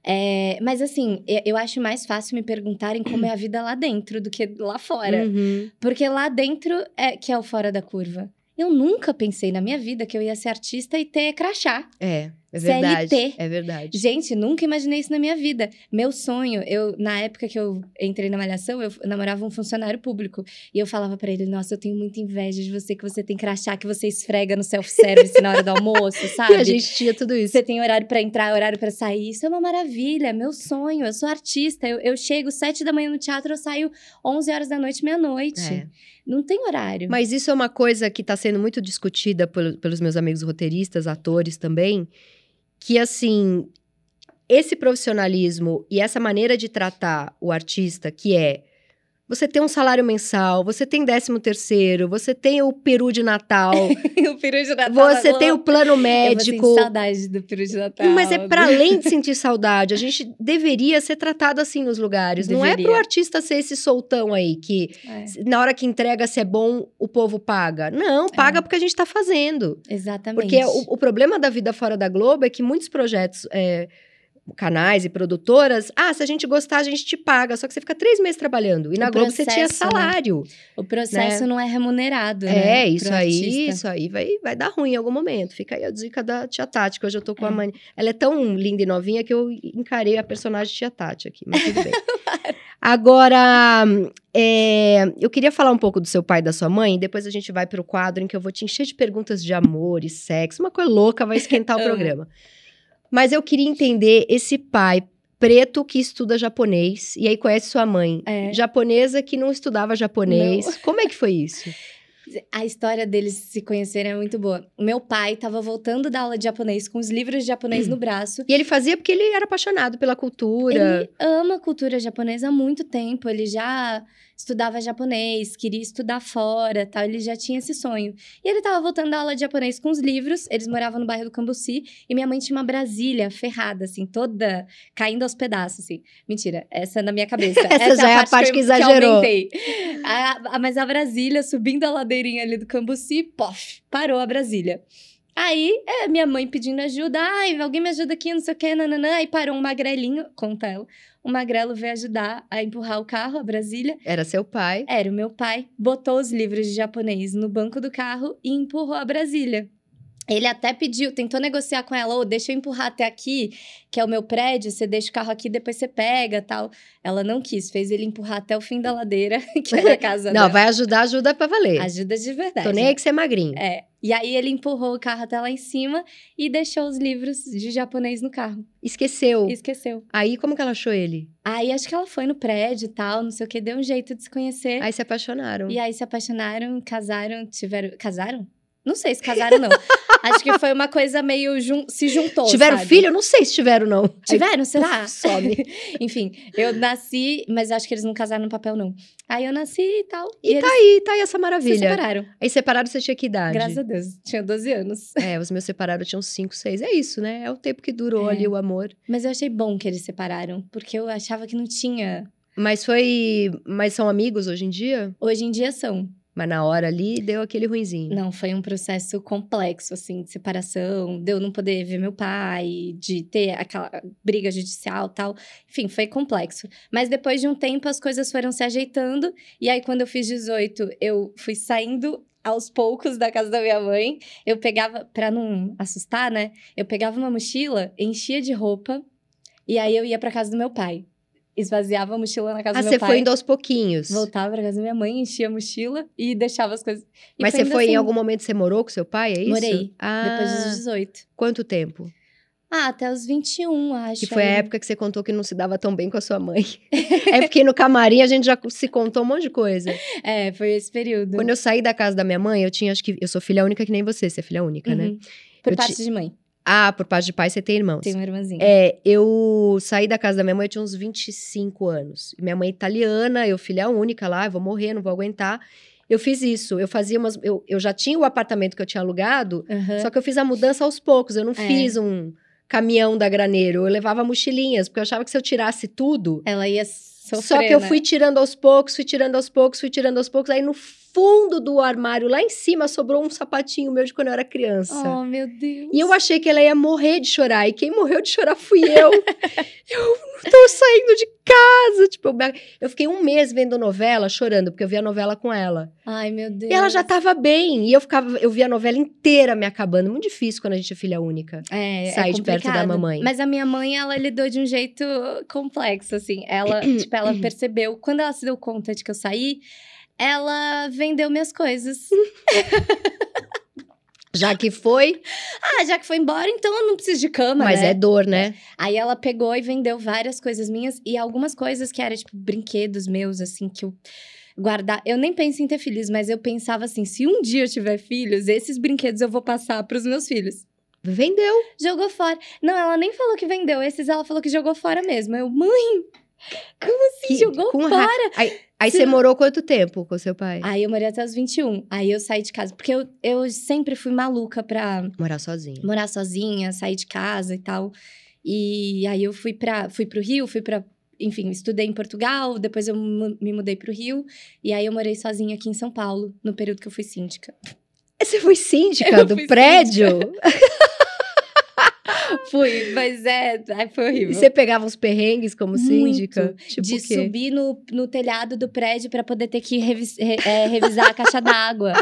É, mas assim, eu, acho mais fácil me perguntarem como é a vida lá dentro do que lá fora. Uhum. Porque lá dentro é que é o fora da curva. Eu nunca pensei na minha vida que eu ia ser artista e ter crachá. É, é verdade. CLT. É verdade. Gente, nunca imaginei isso na minha vida. Meu sonho, eu na época que eu entrei na malhação, eu namorava um funcionário público e eu falava pra ele: "Nossa, eu tenho muita inveja de você que você tem crachá que você esfrega no self-service na hora do almoço, sabe? E a gente tinha tudo isso. Você tem horário pra entrar, horário pra sair. Isso é uma maravilha, é meu sonho. Eu sou artista. Eu, eu chego sete da manhã no teatro, eu saio 11 horas da noite, meia-noite. É. Não tem horário. Mas isso é uma coisa que está sendo muito discutida pel- pelos meus amigos roteiristas, atores também, que assim, esse profissionalismo e essa maneira de tratar o artista, que é você tem um salário mensal, você tem décimo terceiro, você tem o peru de Natal, o peru de Natal. você tem o plano Eu médico. sentir saudade do peru de Natal. Mas é para além de sentir saudade. A gente deveria ser tratado assim nos lugares. Não é Deveria. pro artista ser esse soltão aí que É, na hora que entrega se é bom, o povo paga. Não, paga porque a gente tá fazendo. exatamente. Porque o, o problema da vida fora da Globo é que muitos projetos, é, canais e produtoras, ah, se a gente gostar, a gente te paga. Só que você fica três meses trabalhando. E na O Globo você tinha processo, né? salário. O processo não é remunerado, né? né? É, isso pro aí, artista. isso aí vai, vai dar ruim em algum momento. Fica aí a dica da Tia Tati, que hoje eu tô com a É. mãe. Ela é tão linda e novinha que eu encarei a personagem Tia Tati aqui, mas tudo bem. Agora, é, eu queria falar um pouco do seu pai e da sua mãe, depois a gente vai pro quadro em que eu vou te encher de perguntas de amor e sexo, uma coisa louca, vai esquentar o Amo. programa. Mas eu queria entender esse pai preto que estuda japonês e aí conhece sua mãe, É. japonesa que não estudava japonês. Como é que foi isso? A história deles se conhecerem é muito boa. O meu pai estava voltando da aula de japonês com os livros de japonês no braço. E ele fazia porque ele era apaixonado pela cultura. Ele ama a cultura japonesa há muito tempo. Ele já estudava japonês, queria estudar fora, tal. Ele já tinha esse sonho. E ele estava voltando da aula de japonês com os livros. Eles moravam no bairro do Cambuci e minha mãe tinha uma Brasília ferrada, assim, toda caindo aos pedaços, assim. Mentira, essa é na minha cabeça. Essa já é a parte que eu- exagerou. aumentei. A- a- mas a Brasília, subindo a ladeirinha ali do Cambuci, pof, parou a Brasília. Aí, é, minha mãe pedindo ajuda. Ai, alguém me ajuda aqui, não sei o quê, nananã. Aí parou um magrelinho, conta ela. Um magrelo veio ajudar a empurrar o carro, a Brasília. Era seu pai. Era o meu pai. Botou os livros de japonês no banco do carro e empurrou a Brasília. Ele até pediu, tentou negociar com ela, ô, deixa eu empurrar até aqui, que é o meu prédio, você deixa o carro aqui, depois você pega, tal. Ela não quis, fez ele empurrar até o fim da ladeira, que era a casa Não, dela. vai ajudar, ajuda pra valer. Ajuda de verdade. Tô nem aí que você é magrinho. É. E aí ele empurrou o carro até lá em cima e deixou os livros de japonês no carro. Esqueceu. Esqueceu. Aí, como que ela achou ele? Aí acho que ela foi no prédio e tal, não sei o que, deu um jeito de se conhecer. Aí se apaixonaram. E aí se apaixonaram, casaram, tiveram. Casaram? Não sei se casaram, não. Acho que foi uma coisa meio. Jun... Se juntou. tiveram sabe? filho? Não sei se tiveram, não. Tiveram, será? Puf, some. Enfim, eu nasci, mas acho que eles não casaram no papel, não. Aí eu nasci e tal. E, eles tá aí, tá aí essa se maravilha. separaram. Aí separaram, você tinha que idade? Graças a Deus. Tinha 12 anos. É, os meus separaram, tinham 5, 6. É isso, né? É o tempo que durou É. ali o amor. Mas eu achei bom que eles separaram, porque eu achava que não tinha. Mas foi. Mas são amigos hoje em dia? Hoje em dia são. Mas na hora ali deu aquele ruinzinho. Não, foi um processo complexo, assim, de separação, de eu não poder ver meu pai, de ter aquela briga judicial tal. Enfim, foi complexo. Mas depois de um tempo, as coisas foram se ajeitando. E aí, quando eu fiz 18, eu fui saindo aos poucos da casa da minha mãe. Eu pegava, pra não assustar, né? Eu pegava uma mochila, enchia de roupa, e aí eu ia pra casa do meu pai. Esvaziava a mochila na casa ah, do você meu pai. foi indo aos pouquinhos. Voltava pra casa da minha mãe, enchia a mochila e deixava as coisas. E Mas você indo foi em assim. algum momento, você morou com seu pai, é isso? Morei, Ah, Depois dos 18. quanto tempo? Ah, até os 21, acho. Que foi a aí. época que você contou que não se dava tão bem com a sua mãe. é porque no camarim a gente já se contou um monte de coisa. É, foi esse período. Quando eu saí da casa da minha mãe, eu tinha, acho que. Eu sou filha única que nem você, você é filha única, né? Uhum. Por Eu parte ti- de mãe. Ah, por parte de pai você tem irmãos. Tenho uma irmãzinha. É, eu saí da casa da minha mãe, eu tinha uns 25 anos. Minha mãe é italiana, eu filha única lá, eu vou morrer, não vou aguentar. Eu fiz isso, eu fazia umas. Eu, eu já tinha o apartamento que eu tinha alugado, Aham. só que eu fiz a mudança aos poucos. Eu não É. fiz um caminhão da graneiro, eu levava mochilinhas, porque eu achava que se eu tirasse tudo. Ela ia sofrer, só que eu né? fui tirando aos poucos, fui tirando aos poucos, fui tirando aos poucos. Aí no fundo do armário, lá em cima, sobrou um sapatinho meu de quando eu era criança. Oh, meu Deus. E eu achei que ela ia morrer de chorar. E quem morreu de chorar fui eu. eu não tô saindo de casa. Tipo, eu, eu fiquei um mês vendo novela, chorando, porque eu via novela com ela. Ai, meu Deus. E ela já tava bem. E eu ficava, eu via a novela inteira me acabando. Muito difícil quando a gente é filha única. É, sair é de perto da mamãe. Mas a minha mãe, ela lidou de um jeito complexo, assim. Ela, tipo, ela percebeu. Quando ela se deu conta de que eu saí, ela vendeu minhas coisas. Já que foi, Ah, já que foi embora, então eu não preciso de cama, mas né? é dor, né? Aí ela pegou e vendeu várias coisas minhas e algumas coisas que eram, tipo, brinquedos meus, assim, que eu guardar. Eu nem penso em ter filhos, mas eu pensava assim: se um dia eu tiver filhos, esses brinquedos eu vou passar pros meus filhos. Vendeu. Jogou fora. Não, ela nem falou que vendeu. Esses ela falou que jogou fora mesmo. Eu, mãe, como assim Que- jogou fora? Aí, aí você morou quanto tempo com seu pai? Aí eu morei até os 21. Aí eu saí de casa. Porque eu, eu sempre fui maluca pra Morar sozinho. morar sozinha, sair de casa e tal. E aí eu fui para fui pro Rio, fui para enfim, estudei em Portugal, depois eu me mudei pro Rio e aí eu morei sozinha aqui em São Paulo, no período que eu fui síndica. Você foi síndica Eu do prédio? Fui, mas é, foi E horrível. você pegava uns perrengues como Muito. síndica? Tipo de subir no, no telhado do prédio para poder ter que revis- re- é, revisar a caixa d'água.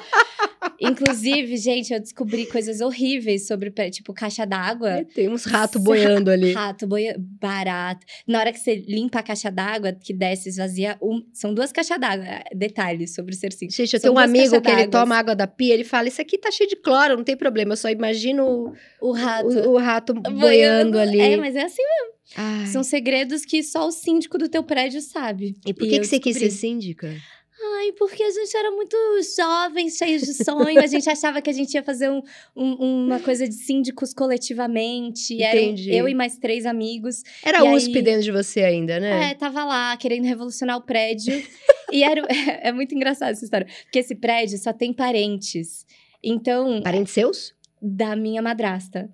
Inclusive, gente, eu descobri coisas horríveis sobre o tipo caixa d'água. É, Tem uns ratos boiando ali. Rato, boia, barato. Na hora que você limpa a caixa d'água, que desce, esvazia, um- são duas caixas d'água. Detalhes sobre ser síndico. Gente, eu São tenho um amigo que ele toma água da pia, ele fala, isso aqui tá cheio de cloro, não tem problema, eu só imagino o, O rato. o- o rato boiando ali. É, mas é assim, Ai. são segredos que só o síndico do teu prédio sabe. E por E que, eu que você quis ser síndica? Ai, porque a gente era muito jovem, cheios de sonho. A gente achava que a gente ia fazer um- um- uma coisa de síndicos coletivamente. Entendi. eu e mais três amigos. Era E USP aí- dentro de você ainda, né? É, tava lá querendo revolucionar o prédio. e era, é muito engraçado essa história. Porque esse prédio só tem parentes. Então, Parentes seus? da minha madrasta.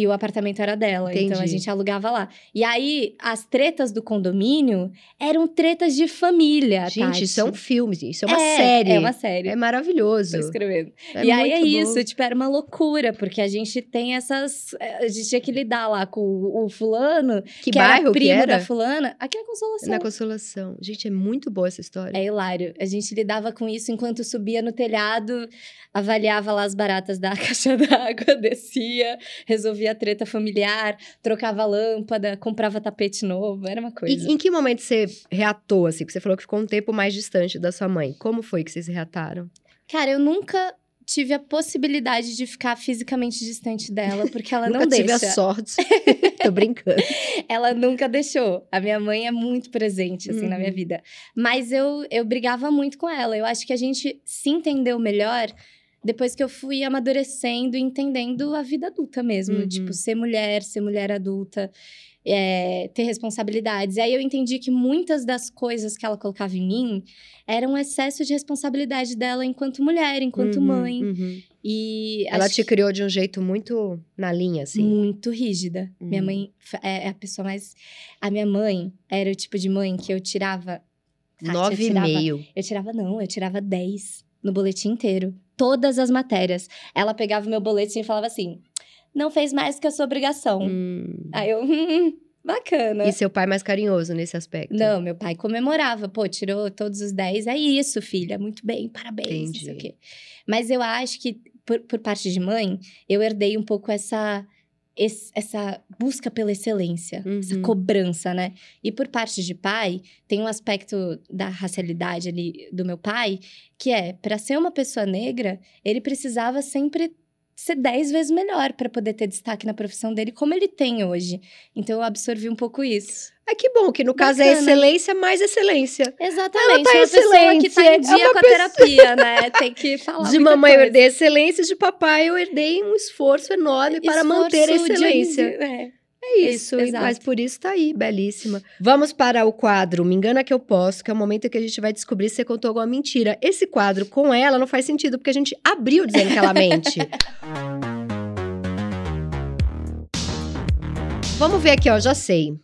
E o apartamento era dela, então a Entendi. gente alugava lá. E aí, as tretas do condomínio eram tretas de família, Gente, Tati. isso é um filme, isso é uma É, série. É uma série. É maravilhoso. Tô escrevendo. É e aí é bom. isso, tipo, era uma loucura, porque a gente tem essas. eh, A gente tinha que lidar lá com o, fulano, Que, que bairro era que primo era? da fulana, aqui na Consolação. Na Consolação. Gente, é muito boa essa história. É hilário. A gente lidava com isso enquanto subia no telhado, avaliava lá as baratas da caixa d'água, descia, resolvia a treta familiar, trocava lâmpada, comprava tapete novo, era uma coisa. E em que momento você reatou, assim? Porque você falou que ficou um tempo mais distante da sua mãe. Como foi que vocês reataram? Cara, eu nunca tive a possibilidade de ficar fisicamente distante dela, porque ela Nunca não tive deixa. a sorte. Tô brincando. Ela nunca deixou. A minha mãe é muito presente, assim, na minha Uhum. vida. Mas eu, eu brigava muito com ela. Eu acho que a gente se entendeu melhor depois que eu fui amadurecendo e entendendo a vida adulta mesmo. Uhum. Tipo, ser mulher, ser mulher adulta, é, ter responsabilidades. E aí eu entendi que muitas das coisas que ela colocava em mim eram um excesso de responsabilidade dela enquanto mulher, enquanto Uhum, mãe. uhum. E Ela te criou de um jeito muito na linha, assim. muito rígida. Minha Hum. mãe é é a pessoa mais. A minha mãe era o tipo de mãe que eu tirava. Nove e meio. Eu tirava, não, eu tirava 10 no boletim inteiro. Todas as matérias. Ela pegava o meu boletim e falava assim: não fez mais que a sua obrigação. Hum. Aí eu, hum, bacana. E seu pai mais carinhoso nesse aspecto? Não, meu pai comemorava. Pô, tirou todos os 10. É isso, filha. Muito bem, parabéns. Entendi. Mas eu acho que, por, por parte de mãe, eu herdei um pouco essa, esse- essa busca pela excelência, essa Uhum. cobrança, né? E por parte de pai, tem um aspecto da racialidade ali do meu pai, que é, para ser uma pessoa negra, ele precisava sempre ser dez vezes melhor para poder ter destaque na profissão dele, como ele tem hoje. Então eu absorvi um pouco isso. Ah, que bom, que no caso é excelência mais excelência. Exatamente. tá uma pessoa que tá em excelente, é dia uma com a pessoa- terapia, né? Tem que falar De mamãe eu coisa. herdei excelência, de papai eu herdei um esforço enorme para manter a Esforço de- excelência. é. É isso, exato. mas por isso tá aí, belíssima. Vamos para o quadro Me Engana Que Eu Posso, que é o momento em que a gente vai descobrir se você contou alguma mentira. Esse quadro com ela não faz sentido, porque a gente abriu dizendo que ela mente. Vamos ver aqui, ó, já sei.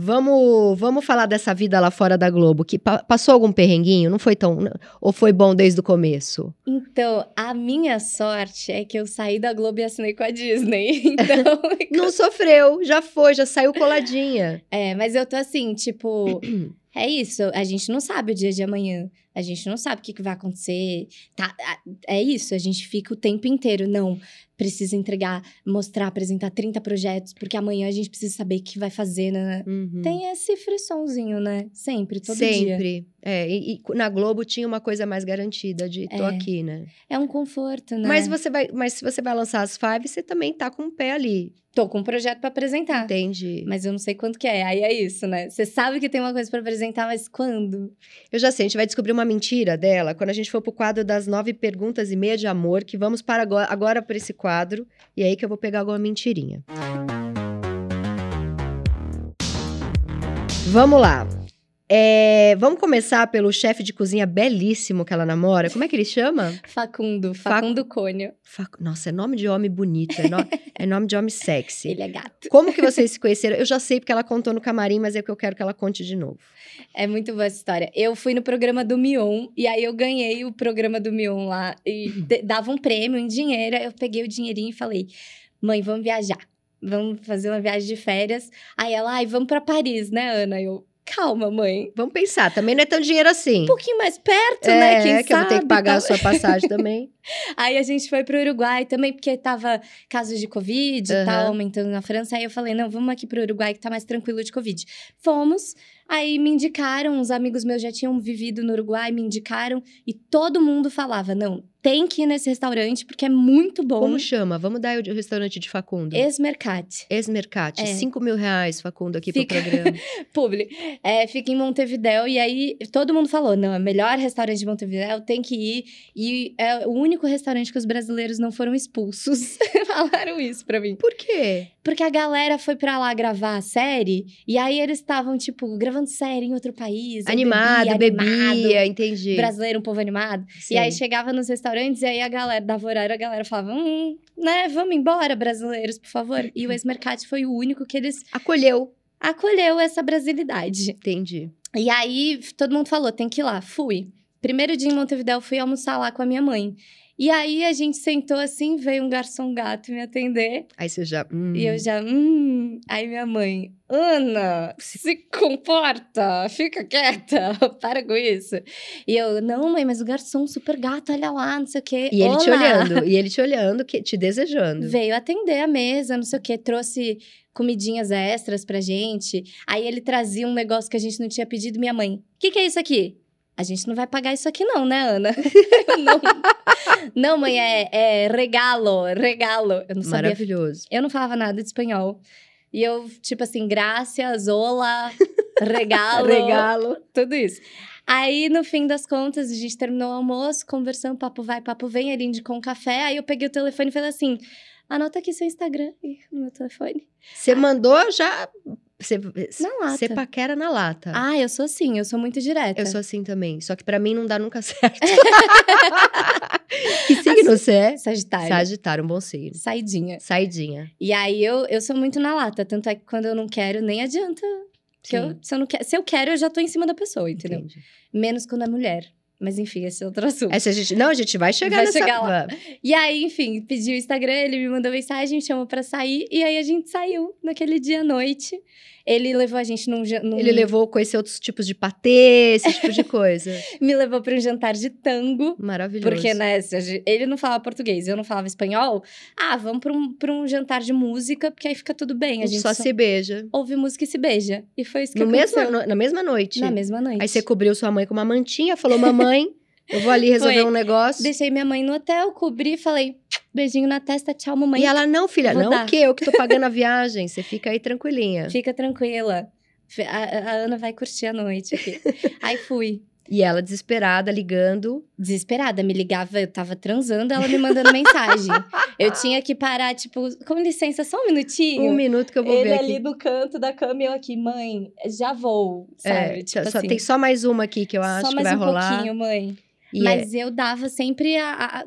Vamos, vamos falar dessa vida lá fora da Globo, que pa- passou algum perrenguinho? Não foi tão... Ou foi bom desde o começo? Então, a minha sorte é que eu saí da Globo e assinei com a Disney. Então, Não sofreu, já foi, já saiu coladinha. é, mas eu tô assim, tipo, é isso, a gente não sabe o dia de amanhã. A gente não sabe o que, que vai acontecer. Tá, é isso, a gente fica o tempo inteiro. Não, precisa entregar, mostrar, apresentar 30 projetos, porque amanhã a gente precisa saber o que vai fazer. Né? Uhum. Tem esse frissonzinho, né? Sempre, todo dia. Sempre. É, e, e na Globo tinha uma coisa mais garantida de tô É. aqui, né? É um conforto, né? Mas você vai, mas se você vai lançar as five, você também tá com o pé ali. Tô com um projeto pra apresentar. Entendi. Mas eu não sei quanto que é. Aí é isso, né? Você sabe que tem uma coisa pra apresentar, mas quando? Eu já sei, a gente vai descobrir uma mentira dela quando a gente for pro quadro das nove perguntas e meia de amor, que vamos para agora, agora para esse quadro. E aí que eu vou pegar alguma mentirinha. Vamos lá. É, vamos começar pelo chefe de cozinha belíssimo que ela namora. Como é que ele chama? Facundo, Fac- Facundo Cônio. Fa- Nossa, é nome de homem bonito, é, no- é nome de homem sexy. Ele é gato. Como que vocês se conheceram? Eu já sei porque ela contou no camarim, mas é que eu quero que ela conte de novo. É muito boa essa história. Eu fui no programa do Mion e aí eu ganhei o programa do Mion lá e dava um prêmio em dinheiro. Eu peguei o dinheirinho e falei: "Mãe, vamos viajar. Vamos fazer uma viagem de férias". Aí ela: "Ai, vamos pra Paris, né, Ana?" Eu: "Calma, mãe. Vamos pensar, também não é tão dinheiro assim. Um pouquinho mais perto, é, né? Quem que eu vou ter que sabe, pagar a tal." sua passagem também. Aí a gente foi pro Uruguai também, porque tava casos de Covid e Aham. tal, aumentando na França. Aí eu falei, não, vamos aqui pro Uruguai que tá mais tranquilo de Covid. Fomos, aí me indicaram, uns amigos meus já tinham vivido no Uruguai, me indicaram, e todo mundo falava, não, tem que ir nesse restaurante, porque é muito bom. Como chama? Vamos dar o restaurante de Facundo. Ex-Mercate. Ex-Mercate. É. 5 mil reais, Facundo, aqui Fica- pro programa. Publi. É, fica em Montevidéu, e aí todo mundo falou, não, é o melhor restaurante de Montevidéu, tem que ir. E é o único restaurante que os brasileiros não foram expulsos. Falaram isso pra mim. Por quê? Porque a galera foi pra lá gravar a série, e aí eles estavam, tipo, gravando série em outro país. aí Animado, bebia, bebia, animado, entendi. Brasileiro, um povo animado. Sim. E aí chegava nos restaurantes, e aí a galera dava horário, a galera falava, hum, né, vamos embora, brasileiros, por favor. E o ex-mercado foi o único que eles Acolheu. acolheu essa brasilidade. Entendi. E aí todo mundo falou, tem que ir lá. Fui. Primeiro dia em Montevidéu, fui almoçar lá com a minha mãe. E aí a gente sentou assim, veio um garçom gato me atender. Aí você já. hum, E eu já, hum. Aí minha mãe, Ana, se comporta, fica quieta, para com isso. E eu, não, mãe, mas o garçom super gato, olha lá, não sei o quê. E ele te Olá. olhando, e ele te olhando, que- te desejando. Veio atender a mesa, não sei o quê, trouxe comidinhas extras pra gente. Aí ele trazia um negócio que a gente não tinha pedido. Minha mãe, o que, que é isso aqui? A gente não vai pagar isso aqui não, né, Ana? Não. não, mãe, é, é regalo, regalo. Eu não sabia Maravilhoso. eu não falava nada de espanhol. E eu, tipo assim, graças, olá, regalo, Regalo. tudo isso. Aí, no fim das contas, a gente terminou o almoço, conversando, papo vai, papo vem, ele indicou um café. Aí eu peguei o telefone e falei assim: anota aqui seu Instagram no meu telefone. Você mandou já. Você, você paquera na lata. Ah, eu sou assim, eu sou muito direta. Eu sou assim também. Só que pra mim não dá nunca certo. que signo você é? Sagitário. Sagitário, um bom signo. Saidinha. Saidinha. E aí eu, eu sou muito na lata. Tanto é que quando eu não quero, nem adianta. Porque eu, se, eu não quero, se eu quero, eu já tô em cima da pessoa, entendeu? entendi. Menos quando é mulher. Mas enfim, esse é outro assunto. Essa a gente, não, a gente vai chegar Vai nessa. chegar lá. E aí, enfim, pedi o Instagram, ele me mandou mensagem, me chamou pra sair. E aí a gente saiu naquele dia à noite. Ele levou a gente num, num- Ele levou conhecer outros tipos de patê, esse tipo de coisa. me levou pra um jantar de tango. Maravilhoso. Porque, né, ele não falava português, eu não falava espanhol. Ah, vamos pra um, pra um jantar de música, porque aí fica tudo bem. A gente só, se beija. ouve música e se beija. E foi isso que No mesmo, aconteceu. no- na mesma noite. Na mesma noite. Aí você cobriu sua mãe com uma mantinha, falou: Mamãe, Eu vou ali resolver Foi. um negócio. Deixei minha mãe no hotel, cobri, falei, beijinho na testa, tchau, mamãe. E ela, não, filha, Vou não dar. o quê? Eu que tô pagando a viagem. Você fica aí tranquilinha. Fica tranquila. A, a Ana vai curtir a noite aqui. Aí fui. E ela desesperada, ligando. Desesperada, me ligava, eu tava transando, ela me mandando mensagem. Eu tinha que parar, tipo, com licença, só um minutinho. Um minuto que eu vou Ele ver ali aqui. no canto da cama e eu aqui, mãe, já vou, sabe? É, tipo só- assim, tem só mais uma aqui que eu acho só que vai um rolar. pouquinho, mãe. E é- Mas eu dava sempre a, a-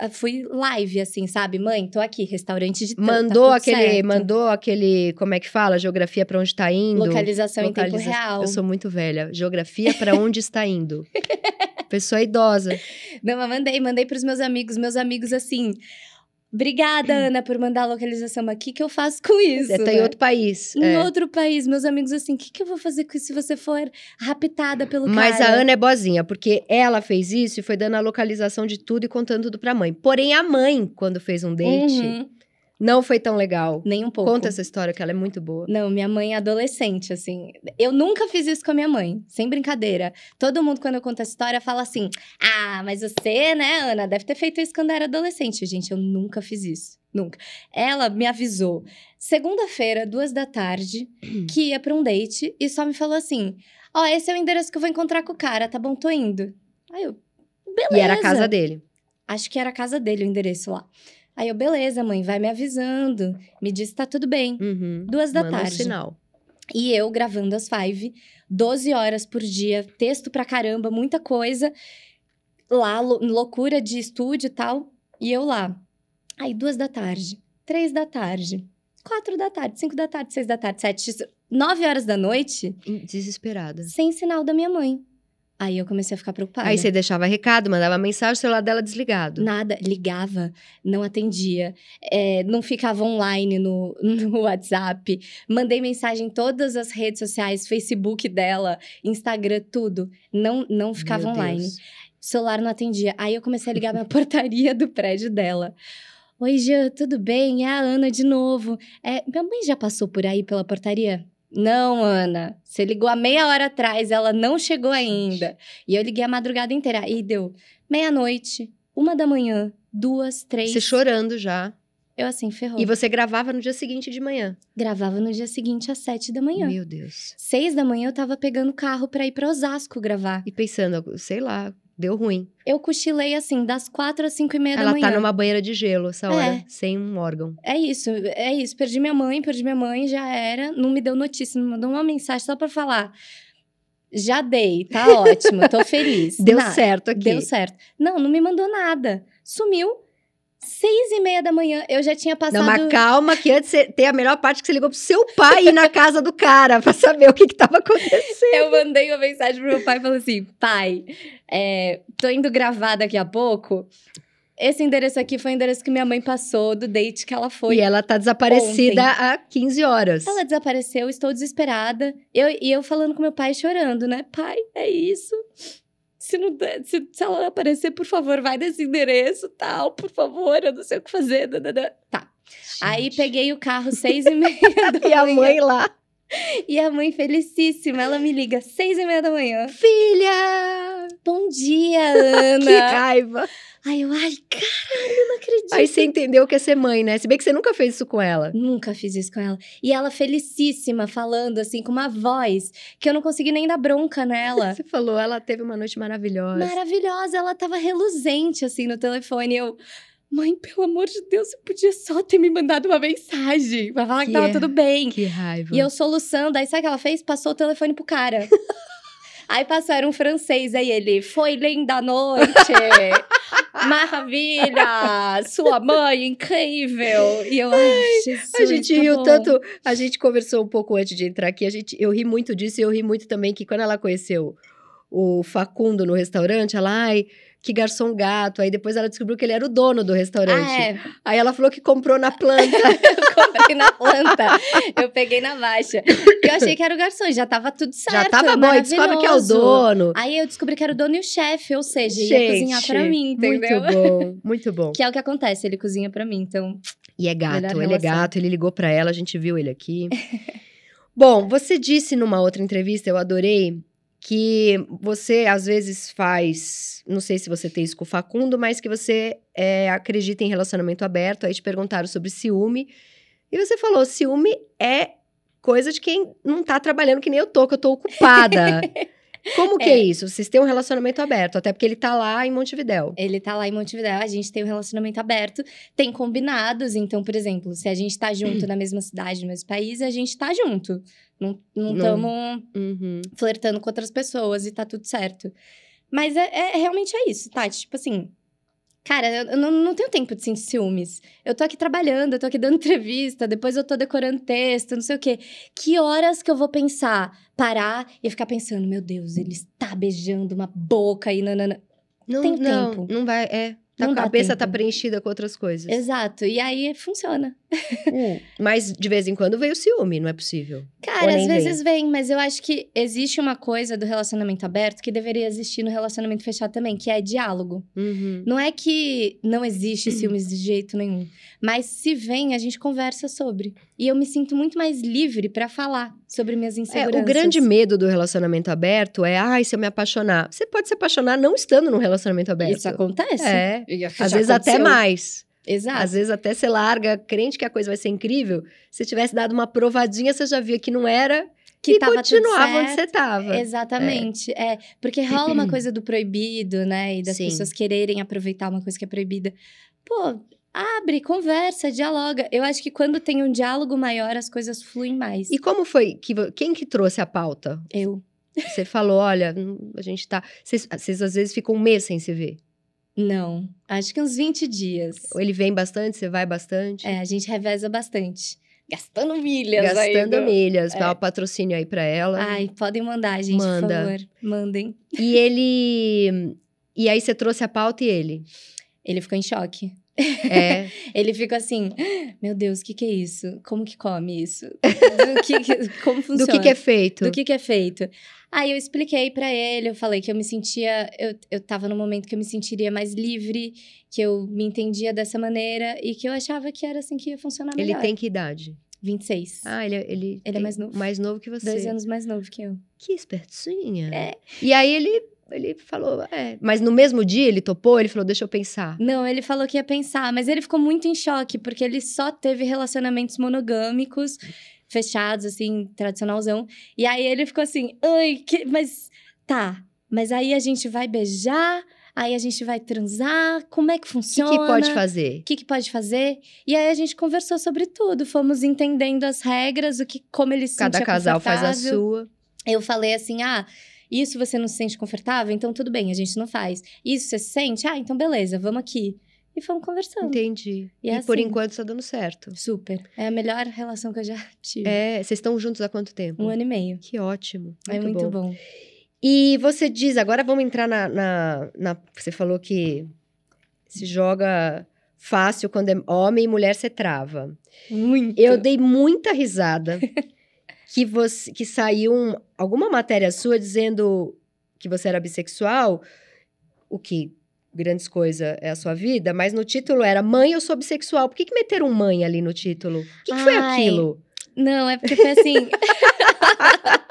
a- Fui live, assim, sabe? Mãe, tô aqui, restaurante de tanto, tá mandou tudo aquele, certo. mandou aquele, como é que fala? Geografia pra onde tá indo. Localização em tempo Localiza- real. Eu sou muito velha. Geografia pra onde está indo. Pessoa idosa. Não, mas mandei, mandei pros meus amigos. Meus amigos, assim. Obrigada, Ana, por mandar a localização aqui. O que eu faço com isso? É, tá em né? outro país. Em é. outro país, meus amigos assim, o que, que eu vou fazer com isso se você for raptada pelo Mas cara? a Ana é boazinha, porque ela fez isso e foi dando a localização de tudo e contando tudo pra mãe. Porém, a mãe, quando fez um date, Uhum. Não foi tão legal. Nem um pouco. Conta essa história, que ela é muito boa. Não, minha mãe é adolescente, assim. Eu nunca fiz isso com a minha mãe, sem brincadeira. Todo mundo, quando eu conto essa história, fala assim: Ah, mas você, né, Ana, deve ter feito isso quando era adolescente. Gente, eu nunca fiz isso. Nunca. Ela me avisou, segunda-feira, duas da tarde, que ia pra um date e só me falou assim: Ó, esse é o endereço que eu vou encontrar com o cara, tá bom? Tô indo. Aí eu. Beleza. E era a casa dele. Acho que era a casa dele, o endereço lá. Aí eu, beleza, mãe, vai me avisando. Me diz que tá tudo bem. Uhum. Duas da Manda um tarde. sinal. E eu gravando às five, 12 horas por dia, texto pra caramba, muita coisa. Lá, lou- loucura de estúdio e tal. E eu lá. Aí, duas da tarde, três da tarde, quatro da tarde, cinco da tarde, seis da tarde, sete, nove horas da noite, Desesperada. sem sinal da minha mãe. Aí eu comecei a ficar preocupada. Aí você deixava recado, mandava mensagem, o celular dela desligado. Nada, ligava, não atendia, é, não ficava online no, no WhatsApp. Mandei mensagem em todas as redes sociais, Facebook dela, Instagram, tudo. Não, não ficava Meu online. Deus. O celular não atendia. Aí eu comecei a ligar minha portaria do prédio dela. Oi, Jean, tudo bem? É a Ana de novo. É, minha mãe já passou por aí pela portaria? Não, Ana. Você ligou há meia hora atrás, ela não chegou ainda. E eu liguei a madrugada inteira. Aí deu meia-noite, uma da manhã, duas, três. Você chorando já. Eu assim, ferrou. E você gravava no dia seguinte de manhã. Gravava no dia seguinte às sete da manhã. Meu Deus. Seis da manhã eu tava pegando o carro pra ir pra Osasco gravar. E pensando, sei lá, deu ruim. Eu cochilei assim, das quatro às cinco e meia da Ela manhã. tá numa banheira de gelo essa hora, É. sem um órgão. É isso, é isso. Perdi minha mãe, perdi minha mãe, já era. Não me deu notícia, não me mandou uma mensagem só pra falar. Já dei, tá ótimo, tô feliz. Deu certo aqui. Deu certo. Não, não me mandou nada. Sumiu. Seis e meia da manhã, eu já tinha passado. Não, mas calma, que antes você- tem a melhor parte que você ligou pro seu pai ir na casa do cara pra saber o que que tava acontecendo. Eu mandei uma mensagem pro meu pai e falei assim: pai, é, tô indo gravar daqui a pouco. Esse endereço aqui foi o endereço que minha mãe passou do date que ela foi. E ela tá desaparecida há 15 horas. Ela desapareceu, estou desesperada. Eu, e eu falando com meu pai, chorando, né? Pai, é isso. Se, não se, se ela aparecer, por favor, vai nesse endereço, tal, por favor, eu não sei o que fazer. dadadá. Tá. Aí Gente. peguei o carro seis e meia da E a mãe lá. E a mãe felicíssima, ela me liga seis e meia da manhã. Filha! Bom dia, Ana. Que raiva! Aí eu, ai, caralho, não acredito. Aí você entendeu que é ser mãe, né? Se bem que você nunca fez isso com ela. Nunca fiz isso com ela. E ela felicíssima, falando assim, com uma voz que eu não consegui nem dar bronca nela. Você falou, ela teve uma noite maravilhosa. Maravilhosa, ela tava reluzente assim no telefone. Eu, mãe, pelo amor de Deus, você podia só ter me mandado uma mensagem pra falar que, Que tava é. tudo bem. Que raiva. E eu soluçando, aí sabe o que ela fez? Passou o telefone pro cara. aí passou, era um francês, aí ele, foi linda noite, maravilha, sua mãe, incrível. E eu, ai, Jesus, A gente tá riu bom. tanto. A gente conversou um pouco antes de entrar aqui. A gente, eu ri muito disso e eu ri muito também que quando ela conheceu o Facundo no restaurante, ela, ai, que garçom gato. Aí depois ela descobriu que ele era o dono do restaurante. Ah, é, Aí ela falou que comprou na planta. eu comprei na planta, eu peguei na baixa. Eu achei que era o garçom, já tava tudo certo, Já tava bom, e descobre que é o dono. Aí eu descobri que era o dono e o chefe, ou seja, ia Gente, cozinhar pra mim, entendeu? Muito bom, muito bom. Que é o que acontece, ele cozinha pra mim, então... E é gato, ele é gato, ele ligou pra ela, a gente viu ele aqui. Bom, você disse numa outra entrevista, eu adorei, que você às vezes faz, não sei se você tem isso com o Facundo, mas que você é, acredita em relacionamento aberto. Aí te perguntaram sobre ciúme. E você falou: ciúme é coisa de quem não tá trabalhando que nem eu tô, que eu tô ocupada. Como que é. é. isso? Vocês têm um relacionamento aberto, até porque ele tá lá em Montevidéu. Ele tá lá em Montevidéu, a gente tem um relacionamento aberto, tem combinados, então, por exemplo, se a gente tá junto na mesma cidade, no mesmo país, a gente tá junto. Não estamos uhum. flertando com outras pessoas e tá tudo certo. Mas é, é realmente é isso, Tati. Tipo assim, Cara, eu não, não tenho tempo de sentir ciúmes. Eu tô aqui trabalhando, eu tô aqui dando entrevista, depois eu tô decorando texto, não sei o quê. Que horas que eu vou pensar, parar e ficar pensando, meu Deus, ele está beijando uma boca e nanana. Não, tem não, tempo. Não vai, é. Tá, a cabeça tá preenchida com outras coisas. Exato. E aí funciona. Hum, mas de vez em quando veio o ciúme, não é possível. Cara, às vezes vem. vem, mas eu acho que existe uma coisa do relacionamento aberto que deveria existir no relacionamento fechado também, que é diálogo. Uhum. Não é que não existe ciúmes de jeito nenhum. Mas se vem, a gente conversa sobre. E eu me sinto muito mais livre para falar sobre minhas inseguranças. É, o grande medo do relacionamento aberto é, ai, se eu me apaixonar. Você pode se apaixonar não estando num relacionamento aberto. Isso acontece. É. Às vezes aconteceu. até mais. Exato. Às vezes até você larga, crente que a coisa vai ser incrível. Se tivesse dado uma provadinha, você já via que não era. Que e continuava onde você estava. Exatamente. É. é. porque rola uma coisa do proibido, né? E das Sim. pessoas quererem aproveitar uma coisa que é proibida. Pô, abre, conversa, dialoga. Eu acho que quando tem um diálogo maior, as coisas fluem mais. E como foi? Que, quem que trouxe a pauta? Eu. Você falou, olha, a gente tá. Vocês, às vezes ficam um mês sem se ver. Não, acho que uns 20 dias. Ele vem bastante, você vai bastante? É, a gente reveza bastante. Gastando milhas Gastando milhas. É. Dá o patrocínio aí pra ela. Ai, podem mandar, gente, Manda. por favor. Mandem. E ele... E aí você trouxe a pauta e ele? Ele ficou em choque. É. ele ficou assim: Meu Deus, o que, que é isso? Como que come isso? Do que, como funciona? Do que, que é feito? Do que, que é feito. Aí eu expliquei para ele, eu falei que eu me sentia. Eu, eu tava no momento que eu me sentiria mais livre, que eu me entendia dessa maneira e que eu achava que era assim que ia funcionar melhor. Ele tem que idade? 26. Ah, ele, ele, ele é mais novo. Mais novo que você. Dois anos mais novo que eu. Que espertinha. É. E aí ele ele falou, é. Mas no mesmo dia ele topou, ele falou, deixa eu pensar. Não, ele falou que ia pensar, mas ele ficou muito em choque, porque ele só teve relacionamentos monogâmicos, fechados, assim, tradicionalzão. E aí ele ficou assim, ai, que... mas tá. Mas aí a gente vai beijar, aí a gente vai transar, como é que funciona? O que, que, pode fazer? O que, que, pode fazer? E aí a gente conversou sobre tudo, fomos entendendo as regras, o que, como ele se Cada casal faz a sua. Eu falei assim, ah, isso você não se sente confortável? Então tudo bem, a gente não faz. Isso você se sente? Ah, então beleza, vamos aqui. E fomos conversando. Entendi. E, e é por assim. enquanto está dando certo. Super. É a melhor relação que eu já tive. É, vocês estão juntos há quanto tempo? Um ano e meio. Que ótimo. Muito é muito bom. bom. E você diz, agora vamos entrar na, na, na, Você falou que se joga fácil quando é homem e mulher você trava. Muito. Eu dei muita risada que você que saiu um, alguma matéria sua dizendo que você era bissexual, o que grandes coisas é a sua vida, mas no título era Mãe, eu sou bissexual. Por que, que meteram mãe ali no título? O que, que foi aquilo? Não, é porque foi assim.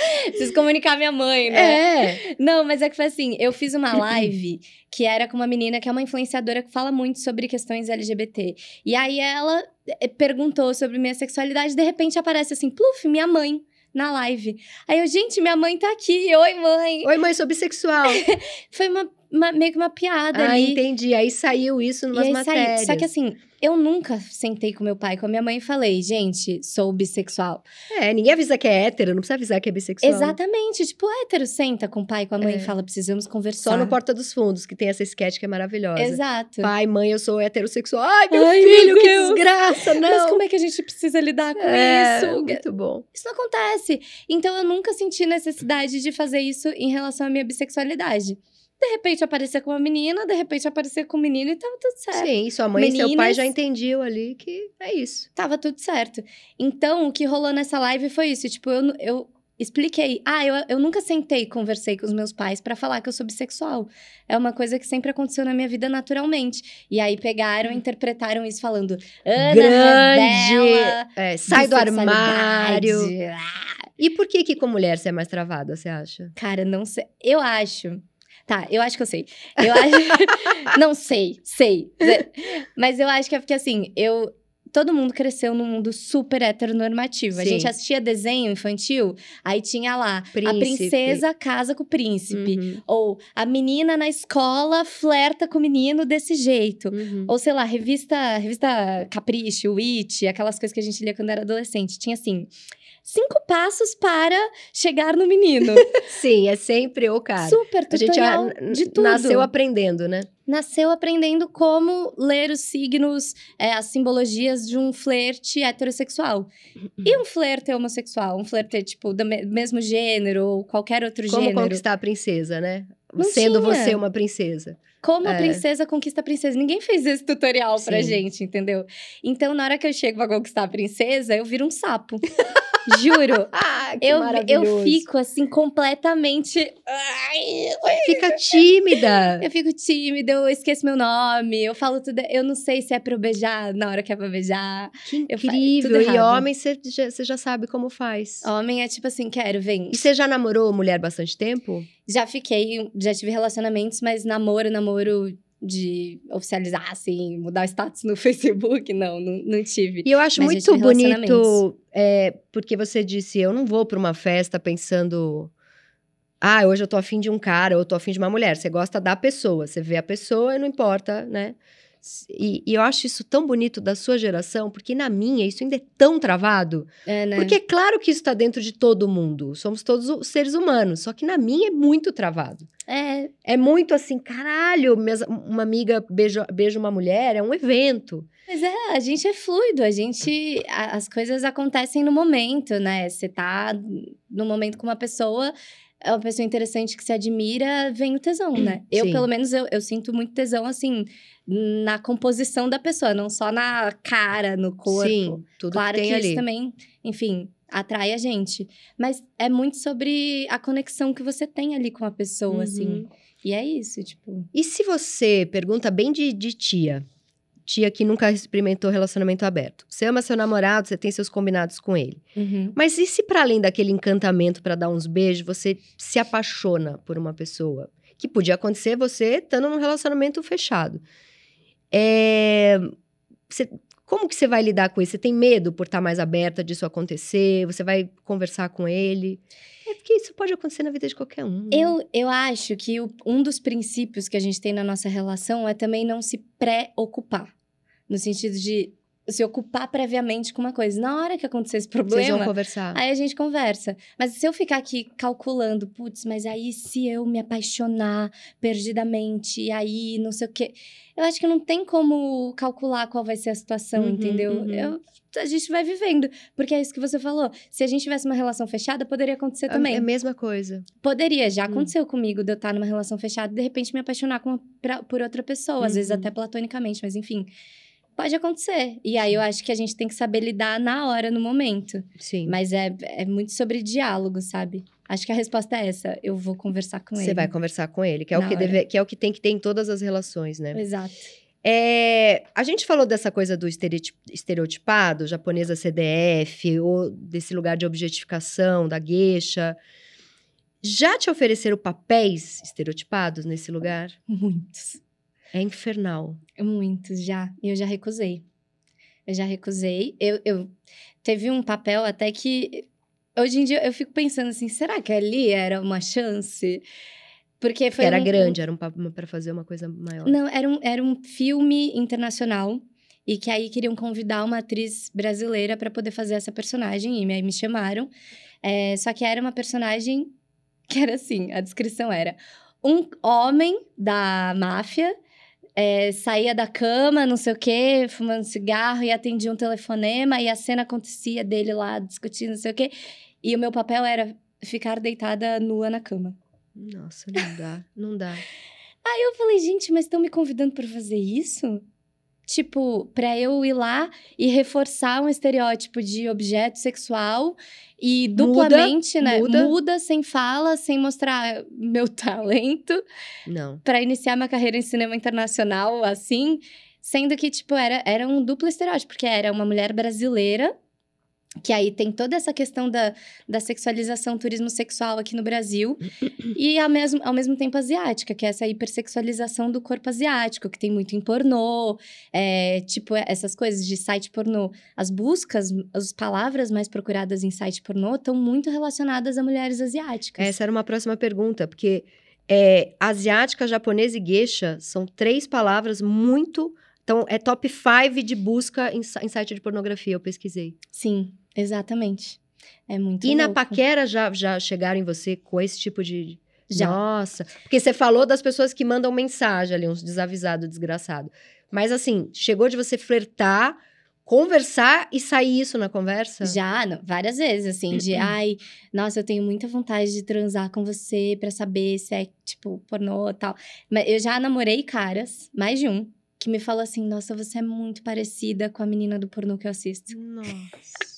Preciso comunicar minha mãe, né? É. Não, mas é que foi assim: eu fiz uma live que era com uma menina que é uma influenciadora que fala muito sobre questões LGBT. E aí ela eh, perguntou sobre minha sexualidade, de repente aparece assim, pluf, minha mãe na live. Aí eu, gente, minha mãe tá aqui. Oi, mãe. Oi, mãe, sou bissexual. Foi uma, uma, meio que uma piada ah, ali. entendi. Aí saiu isso numas matérias. Só que assim, eu nunca sentei com meu pai, com a minha mãe e falei, gente, sou bissexual. É, ninguém avisa que é hétero, não precisa avisar que é bissexual. Exatamente. Tipo, hétero senta com o pai, com a mãe é. e fala, precisamos conversar. Só no Porta dos Fundos, que tem essa sketch que é maravilhosa. Exato. Pai, mãe, eu sou heterossexual. Ai, meu Ai, filho, meu que desgraça, não. Mas como é que a gente precisa lidar com é, isso? Muito bom. Isso não acontece. Então, eu nunca senti necessidade de fazer isso em relação à minha bissexualidade. De repente aparecer com uma menina, de repente aparecer com um menino e tava tudo certo. Sim, sua mãe Meninas, e seu pai já entendiam ali que é isso. Tava tudo certo. Então, o que rolou nessa live foi isso. Tipo, eu, eu expliquei. Ah, eu, eu nunca sentei e conversei com os meus pais para falar que eu sou bissexual. É uma coisa que sempre aconteceu na minha vida naturalmente. E aí pegaram, interpretaram isso falando. Ana Grande! É, sai do armário. E por que que com mulher você é mais travada, você acha? Cara, não sei. Eu acho. Tá, eu acho que eu sei. Eu acho. não sei, sei. Mas eu acho que é porque assim, eu. Todo mundo cresceu num mundo super heteronormativo. A Sim. gente assistia desenho infantil, aí tinha lá a Príncipe. princesa casa com o príncipe. Uhum, Ou a menina na escola flerta com o menino desse jeito. uhum. Ou sei lá, revista, revista Capricho, Witch, aquelas coisas que a gente lia quando era adolescente. Tinha assim, cinco passos para chegar no menino. Sim, é sempre o cara. Super A gente tutorial n- de tudo. nasceu aprendendo, né? Nasceu aprendendo como ler os signos, é, as simbologias de um flerte heterossexual. E um flerte homossexual? Um flerte, tipo, do me- mesmo gênero ou qualquer outro Como gênero. conquistar a princesa, né? Não Sendo tinha. você uma princesa. Como a É. princesa conquista a princesa. Ninguém fez esse tutorial pra Sim. gente, entendeu? Então, na hora que eu chego pra conquistar a princesa, eu viro um sapo. Juro. Ah, que Eu, eu fico, assim, completamente... Fica tímida. Eu fico tímida, eu esqueço meu nome, eu falo tudo... Eu não sei se é pra eu beijar na hora que é pra beijar. Que incrível. E homem, você já, você já sabe como faz. Homem é tipo assim, quero, vem. E você já namorou mulher bastante tempo? Já fiquei, já tive relacionamentos, mas namoro, namoro de oficializar, assim, mudar o status no Facebook, não, não, não tive. E eu acho Mas muito bonito, é, porque você disse, eu não vou pra uma festa pensando... Ah, hoje eu tô afim de um cara, ou eu tô afim de uma mulher. Você gosta da pessoa, você vê a pessoa e não importa, né? E, e eu acho isso tão bonito da sua geração, porque na minha isso ainda é tão travado. É, né? Porque é claro que isso tá dentro de todo mundo. Somos todos os seres humanos. Só que na minha é muito travado. É, É muito assim, caralho, minhas- uma amiga beija, beija uma mulher, é um evento. mas é, a gente é fluido, a gente. a- as coisas acontecem no momento, né? Você tá no momento com uma pessoa. É uma pessoa interessante que se admira, vem o tesão, né? Eu, Sim. pelo menos, eu, eu sinto muito tesão, assim, na composição da pessoa, não só na cara, no corpo. Sim, tudo claro que que, tem ali. isso também, enfim, atrai a gente. Mas é muito sobre a conexão que você tem ali com a pessoa, assim. Uhum. E é isso, tipo. E se você pergunta bem de, de tia, tia que nunca experimentou relacionamento aberto, você ama seu namorado, você tem seus combinados com ele. Mas e se para além daquele encantamento pra dar uns beijos, você se apaixona por uma pessoa? Que podia acontecer você estando num relacionamento fechado. É, você- como que você vai lidar com isso? Você tem medo por estar mais aberta disso acontecer? Você vai conversar com ele? É porque isso pode acontecer na vida de qualquer um. né? Eu, eu acho que o- um dos princípios que a gente tem na nossa relação é também não se preocupar. No sentido de se ocupar previamente com uma coisa. Na hora que acontecer esse Vocês vão problema, conversar. Aí a gente conversa. Mas se eu ficar aqui calculando, putz, mas aí se eu me apaixonar perdidamente, e aí não sei o quê. Eu acho que não tem como calcular qual vai ser a situação, Uhum, entendeu? uhum. Eu- a gente vai vivendo. Porque é isso que você falou. Se a gente tivesse uma relação fechada, poderia acontecer também. É a mesma coisa. Poderia, já Hum. aconteceu comigo de eu estar numa relação fechada e de repente me apaixonar com, pra- por outra pessoa, às vezes Uhum. até platonicamente, mas enfim. Pode acontecer. E aí eu acho que a gente tem que saber lidar na hora, no momento. Sim. Mas é, é muito sobre diálogo, sabe? Acho que a resposta é essa. Eu vou conversar com ele. Você vai conversar com ele, que é, o que, deve, que é o que tem que ter em todas as relações, né? Exato. É, a gente falou dessa coisa do estereoti- estereotipado, japonesa CDF, ou desse lugar de objetificação, da gueixa. Já te ofereceram papéis estereotipados nesse lugar? Muitos. É infernal. Muitos já. E eu já recusei. Eu já recusei. Eu, eu teve um papel até que hoje em dia eu fico pensando assim, será que ali era uma chance? Porque foi era um- grande, era um papo para fazer uma coisa maior. Não, era um, era um filme internacional e que aí queriam convidar uma atriz brasileira para poder fazer essa personagem e aí me chamaram. É, só que era uma personagem que era assim, a descrição era um homem da máfia é, saía da cama, não sei o quê, fumando cigarro e atendia um telefonema e a cena acontecia dele lá discutindo, não sei o quê. E o meu papel era ficar deitada nua na cama. Nossa, não dá, não dá. Eu falei, gente, mas estão me convidando para fazer isso? Tipo, pra eu ir lá e reforçar um estereótipo de objeto sexual e Muda, duplamente, né? muda. Muda sem fala, sem mostrar meu talento Não. para iniciar minha carreira em cinema internacional, assim. Sendo que, tipo, era, era um duplo estereótipo, porque era uma mulher brasileira que aí tem toda essa questão da, da sexualização, turismo sexual aqui no Brasil, e ao mesmo, ao mesmo tempo asiática, que é essa hipersexualização do corpo asiático, que tem muito em pornô, é, tipo essas coisas de site pornô. As buscas, as palavras mais procuradas em site pornô estão muito relacionadas a mulheres asiáticas. Essa era uma próxima pergunta, porque é, asiática, japonesa e geisha são três palavras muito. Então, é top 5 de busca em, em site de pornografia, eu pesquisei. Sim, exatamente. É muito E na louco. paquera já, já chegaram em você com esse tipo de. Já. Nossa. Porque você falou das pessoas que mandam mensagem ali, uns desavisados, desgraçado. Mas assim, chegou de você flertar, conversar e sair isso na conversa? Já, não, várias vezes, assim, de ai, nossa, eu tenho muita vontade de transar com você pra saber se é, tipo, pornô e tal. Mas eu já namorei caras, mais de um, que me falou assim: nossa, você é muito parecida com a menina do pornô que eu assisto. Nossa.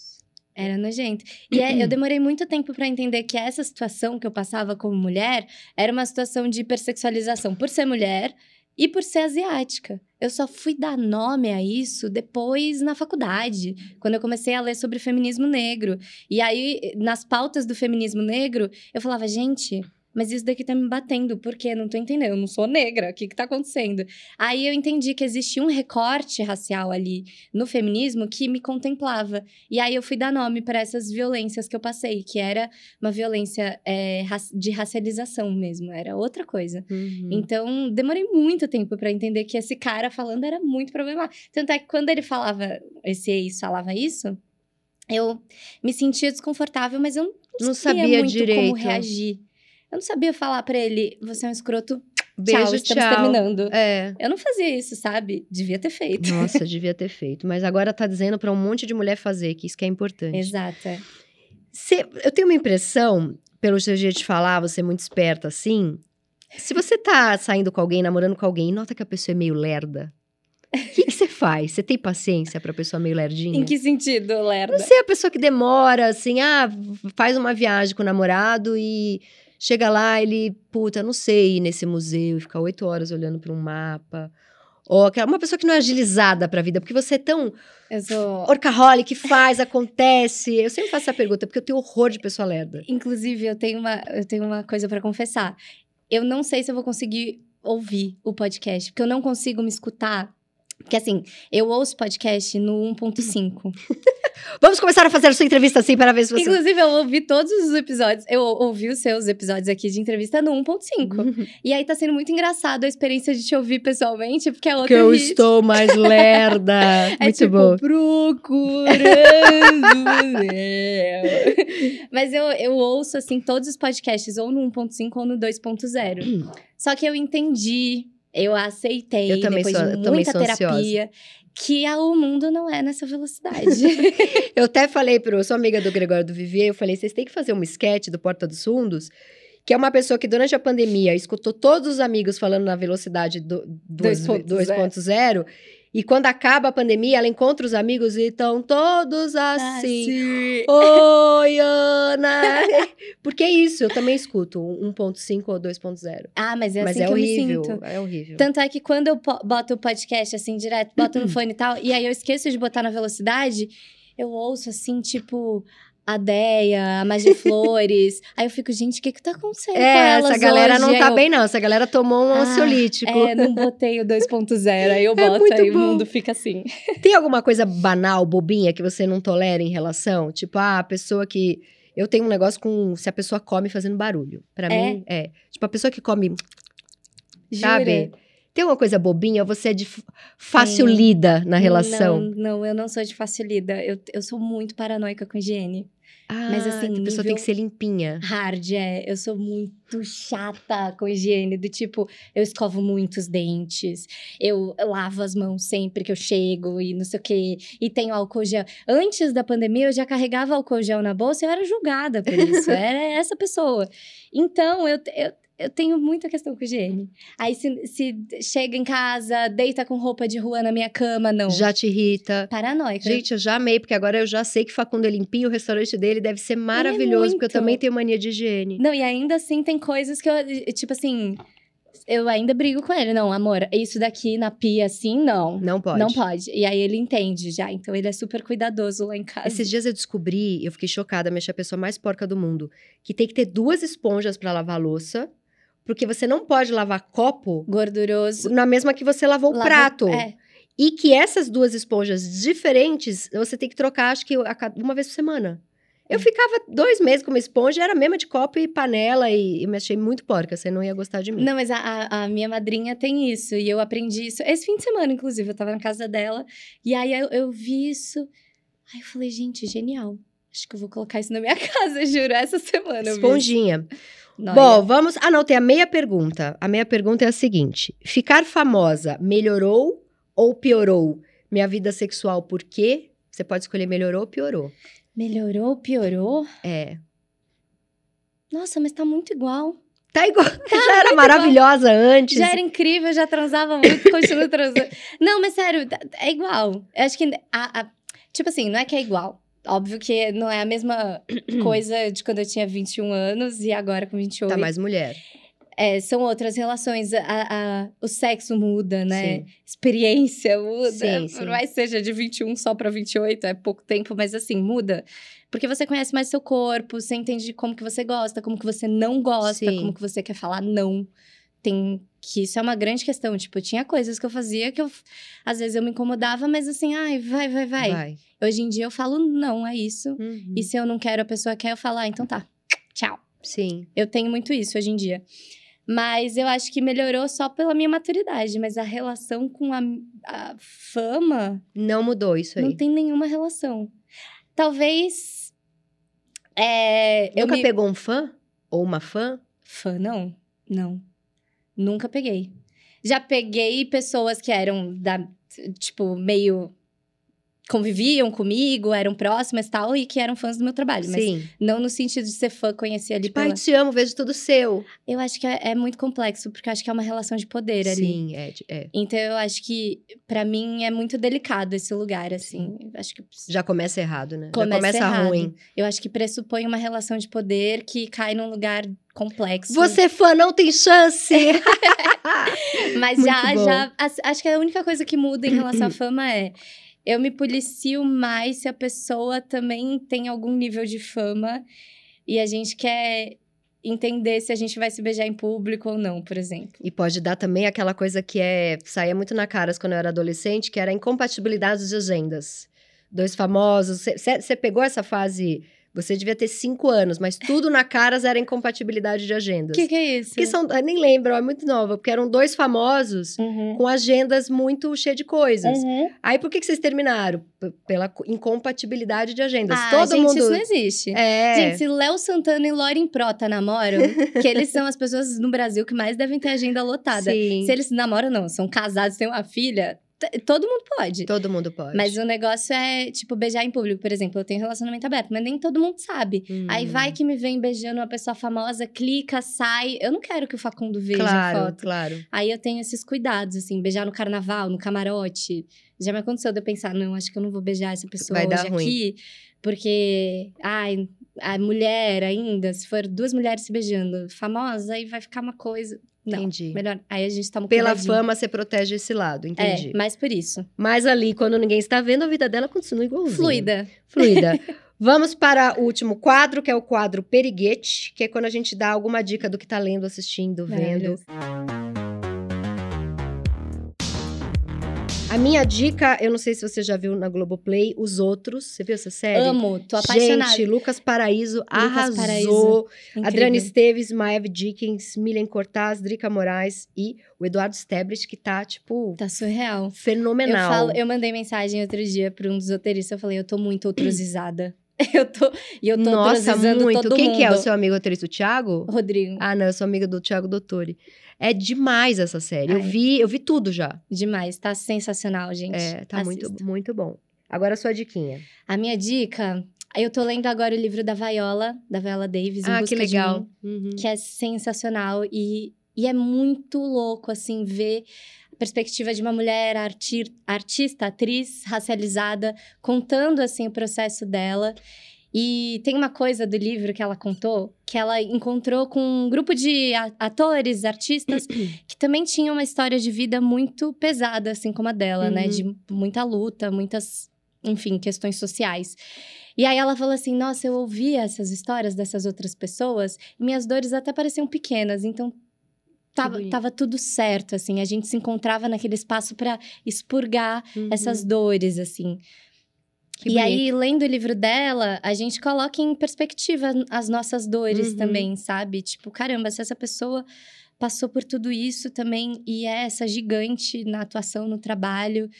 Era nojento. E é, eu demorei muito tempo pra entender que essa situação que eu passava como mulher era uma situação de hipersexualização por ser mulher e por ser asiática. Eu só fui dar nome a isso depois na faculdade, quando eu comecei a ler sobre feminismo negro. E aí, nas pautas do feminismo negro, eu falava, gente. Mas isso daqui tá me batendo, por quê? Não tô entendendo, eu não sou negra, o que que tá acontecendo? Aí eu entendi que existia um recorte racial ali no feminismo que me contemplava. E aí eu fui dar nome para essas violências que eu passei, que era uma violência é, de racialização mesmo, era outra coisa. Uhum. Então, demorei muito tempo para entender que esse cara falando era muito problemático. Tanto é que quando ele falava, esse ex falava isso, eu me sentia desconfortável, mas eu não, Não sabia, sabia muito direito. como reagir. Eu não sabia falar para ele, você é um escroto, Beijo, tchau, estamos tchau. terminando. É. Eu não fazia isso, sabe? Devia ter feito. Nossa, devia ter feito. Mas agora tá dizendo pra um monte de mulher fazer, que isso que é importante. Exato. é. Cê- eu tenho uma impressão, pelo seu jeito de falar, você é muito esperta assim. Se você tá saindo com alguém, namorando com alguém, e nota que a pessoa é meio lerda. O que que você faz? Você tem paciência pra pessoa meio lerdinha? Em que sentido, Lerda? Não sei, a pessoa que demora, assim, ah, faz uma viagem com o namorado e chega lá, ele, puta, não sei ir nesse museu e ficar oito horas olhando para um mapa. Ou aquela, uma pessoa que não é agilizada pra vida, porque você é tão sou. orcaholic, faz, acontece. Eu sempre faço essa pergunta, porque eu tenho horror de pessoa lerda. Inclusive, eu tenho uma, eu tenho uma coisa pra confessar. Eu não sei se eu vou conseguir ouvir o podcast, porque eu não consigo me escutar. Porque assim, eu ouço podcast no 1.5. Vamos começar a fazer a sua entrevista assim para ver se você. Inclusive, eu ouvi todos os episódios. Eu ouvi os seus episódios aqui de entrevista no 1.5. E aí tá sendo muito engraçado a experiência de te ouvir pessoalmente, porque é outro que eu ritmo. estou mais lerda. É Muito tipo, bom. procurando. Mas eu, eu ouço, assim, todos os podcasts, ou no 1.5 ou no 2.0. Só que eu entendi, eu aceitei, Eu também depois sou- de eu também muita sou ansiosa. terapia, que o mundo não é nessa velocidade. Eu até falei pro. Eu sou amiga do Gregório do Vivier, eu falei: vocês têm que fazer um sketch do Porta dos Fundos, que é uma pessoa que durante a pandemia escutou todos os amigos falando na velocidade do, duas- 2.0. 2.0. E quando acaba a pandemia, ela encontra os amigos e estão todos assim. Oi, Ana! Porque é isso, eu também escuto 1.5 ou 2.0. Ah, mas é Mas assim é que horrível, eu me sinto. é horrível. Tanto é que quando eu boto o podcast assim direto, boto no fone e tal, e aí eu esqueço de botar na velocidade, eu ouço assim, tipo, a Deia, a Magia Flores. aí eu fico, gente, o que que tá acontecendo com É, elas essa galera hoje? não tá eu, bem, não. Essa galera tomou um Ah, ansiolítico. É, não botei o 2.0, aí eu É boto, muito aí o bom. mundo fica assim. Tem alguma coisa banal, bobinha, que você não tolera em relação? Tipo, ah, a pessoa que. Eu tenho um negócio com se a pessoa come fazendo barulho. Pra É? mim, é. Tipo, a pessoa que come, Jura? sabe? Tem uma coisa bobinha, você é de fácil Sim. lida na relação. Não, não, eu não sou de fácil lida. Eu, eu sou muito paranoica com higiene. Ah, Mas, assim, a pessoa tem que ser limpinha. Hard, é. Eu sou muito chata com higiene. Do tipo, eu escovo muitos dentes. Eu lavo as mãos sempre que eu chego e não sei o quê. E tenho álcool gel. Antes da pandemia, eu já carregava álcool gel na bolsa e eu era julgada por isso. era essa pessoa. Então, eu, eu, eu tenho muita questão com higiene. Aí, se, se chega em casa, deita com roupa de rua na minha cama, não. Já te irrita. Paranoica. Gente, eu já amei, porque agora eu já sei que Facundo é limpinho, o restaurante dele deve ser maravilhoso, porque eu também tenho mania de higiene. Não, e ainda assim tem coisas que eu, tipo assim, eu ainda brigo com ele. Não, amor, isso daqui na pia assim, não. Não pode. Não pode. E aí ele entende já. Então ele é super cuidadoso lá em casa. Esses dias eu descobri, eu fiquei chocada, me achei a pessoa mais porca do mundo, que tem que ter duas esponjas pra lavar a louça, porque você não pode lavar copo Gorduroso. na mesma que você lavou o Lava- prato. É. E que essas duas esponjas diferentes, você tem que trocar, acho que uma vez por semana. Eu Hum. ficava dois meses com uma esponja, era a mesma de copo e panela, e eu me achei muito porca, você não ia gostar de mim. Não, mas a, a, minha madrinha tem isso. E eu aprendi isso. Esse fim de semana, inclusive, eu tava na casa dela. E aí eu, eu vi isso. Aí eu falei, gente, genial. Acho que eu vou colocar isso na minha casa, juro. Essa semana vi. Nóia. Bom, vamos. Ah, não, tem a meia pergunta. A meia pergunta é a seguinte: ficar famosa melhorou ou piorou minha vida sexual? Por quê? Você pode escolher melhorou ou piorou. Melhorou, piorou? É. Nossa, mas tá muito igual. Tá igual. já era maravilhosa antes. Já era incrível, já transava muito, continuo transando. Não, mas sério, tá- é igual. Eu acho que. a- a- tipo assim, não é que é igual. Óbvio que não é a mesma coisa de quando eu tinha 21 anos e agora com 28. Tá mais mulher. É, são outras relações. A, a- o sexo muda, né? Sim. Experiência muda. Sim, sim. Por mais que seja de 21 só pra 28, é pouco tempo, mas assim, muda. Porque você conhece mais seu corpo, você entende como que você gosta, como que você não gosta, Sim. como que você quer falar não. Tem que isso é uma grande questão. Tipo, tinha coisas que eu fazia que eu às vezes eu me incomodava, mas assim, ai, vai, vai, vai. Vai. Hoje em dia eu falo não, é isso. Uhum. E se eu não quero, a pessoa quer, eu falo, ah, então tá. Tchau. Sim. Eu tenho muito isso hoje em dia. Mas eu acho que melhorou só pela minha maturidade. Mas a relação com a, a fama Não mudou isso aí. não tem nenhuma relação. Talvez. É, eu Nunca me... pegou um fã? Ou uma fã? Fã, não. Não. Nunca peguei. Já peguei pessoas que eram da, tipo, meio. Conviviam comigo, eram próximas e tal, e que eram fãs do meu trabalho. Mas Sim. não no sentido de ser fã, conhecer ali Tipo, ai, pela... te amo, vejo tudo seu. Eu acho que é, é muito complexo, porque eu acho que é uma relação de poder ali. Sim, é, é. Então eu acho que, pra mim, é muito delicado esse lugar, assim. Acho que. Já começa errado, né? Começa Já começa errado. ruim. Eu acho que pressupõe uma relação de poder que cai num lugar complexo. Você fã não tem chance! Mas Muito já, bom. já. Acho que a única coisa que muda em relação à fama é. Eu me policio mais se a pessoa também tem algum nível de fama e a gente quer entender se a gente vai se beijar em público ou não, por exemplo. E pode dar também aquela coisa que é saía muito na cara quando eu era adolescente, que era a incompatibilidade de agendas. Dois famosos. Você pegou essa fase? Você devia ter cinco anos, mas tudo na Caras era incompatibilidade de O agendas. que, que é isso? Que são, nem lembro, é muito nova, porque eram dois famosos Uhum. com agendas muito cheias de coisas. Uhum. Aí por que, que vocês terminaram? P- pela co- incompatibilidade de agendas. Ah, Todo gente, mundo. isso não existe. É. Gente, se Léo Santana e Lauren Prota namoram, que eles são as pessoas no Brasil que mais devem ter agenda lotada. Sim. Se eles namoram, não, são casados, têm uma filha, todo mundo pode. Todo mundo pode. Mas o negócio é, tipo, beijar em público, por exemplo. Eu tenho relacionamento aberto, mas nem todo mundo sabe. Hum. Aí vai que me vem beijando uma pessoa famosa, clica, sai. Eu não quero que o Facundo veja a Claro, foto. claro. Aí eu tenho esses cuidados, assim, beijar no carnaval, no camarote. Já me aconteceu de eu pensar, não, acho que eu não vou beijar essa pessoa Vai dar hoje ruim. aqui, porque, ai, a mulher ainda, se for duas mulheres se beijando, famosa, aí vai ficar uma coisa. Não, Entendi. melhor. Aí a gente toma Pela cuidadinho. fama, você protege esse lado, entendi. É, mas por isso. Mas ali, quando ninguém está vendo, a vida dela continua igualzinha. Fluida. Fluida. Vamos para o último quadro, que é o quadro Periguete, que é quando a gente dá alguma dica do que tá lendo, assistindo, vendo. Maravilhoso. A minha dica, eu não sei se você já viu na Globoplay, Os Outros. Você viu essa série? Amo, tô apaixonada. Gente, Lucas Paraíso arrasou. Paraíso. Adriana Esteves, Maeve Dickens, Milen Cortaz, Drica Moraes e o Eduardo Stebrich, que tá, tipo, Tá surreal. Eu, fenomenal. falo, eu mandei mensagem outro dia pra um dos roteiristas, eu falei, eu tô muito outrosizada. eu tô, e eu tô Nossa, muito. Quem mundo. que é o seu amigo roteirista? O Thiago? Rodrigo, Ah, não, eu sou amiga do Thiago Dottori. É demais essa série. Eu Ai. vi, eu vi tudo já. demais, tá sensacional, gente. É, tá muito, Assista. muito bom. Agora a sua diquinha. A minha dica, eu tô lendo agora o livro da Viola, da Viola Davis, Em ah, Busca que de legal. Mim, Uhum. que é sensacional e, e é muito louco, assim, ver a perspectiva de uma mulher arti- artista, atriz, racializada, contando, assim, o processo dela. E tem uma coisa do livro que ela contou, que ela encontrou com um grupo de atores, artistas, que também tinham uma história de vida muito pesada, assim como a dela, uhum. né? De muita luta, muitas, enfim, questões sociais. E aí ela falou assim: Nossa, eu ouvia essas histórias dessas outras pessoas, e minhas dores até pareciam pequenas, então tava, tava tudo certo, assim. A gente se encontrava naquele espaço para expurgar uhum. essas dores, assim. Que e bonito. aí, lendo o livro dela, a gente coloca em perspectiva as nossas dores uhum. também, sabe? Tipo, caramba, se essa pessoa passou por tudo isso também e é essa gigante na atuação, no trabalho,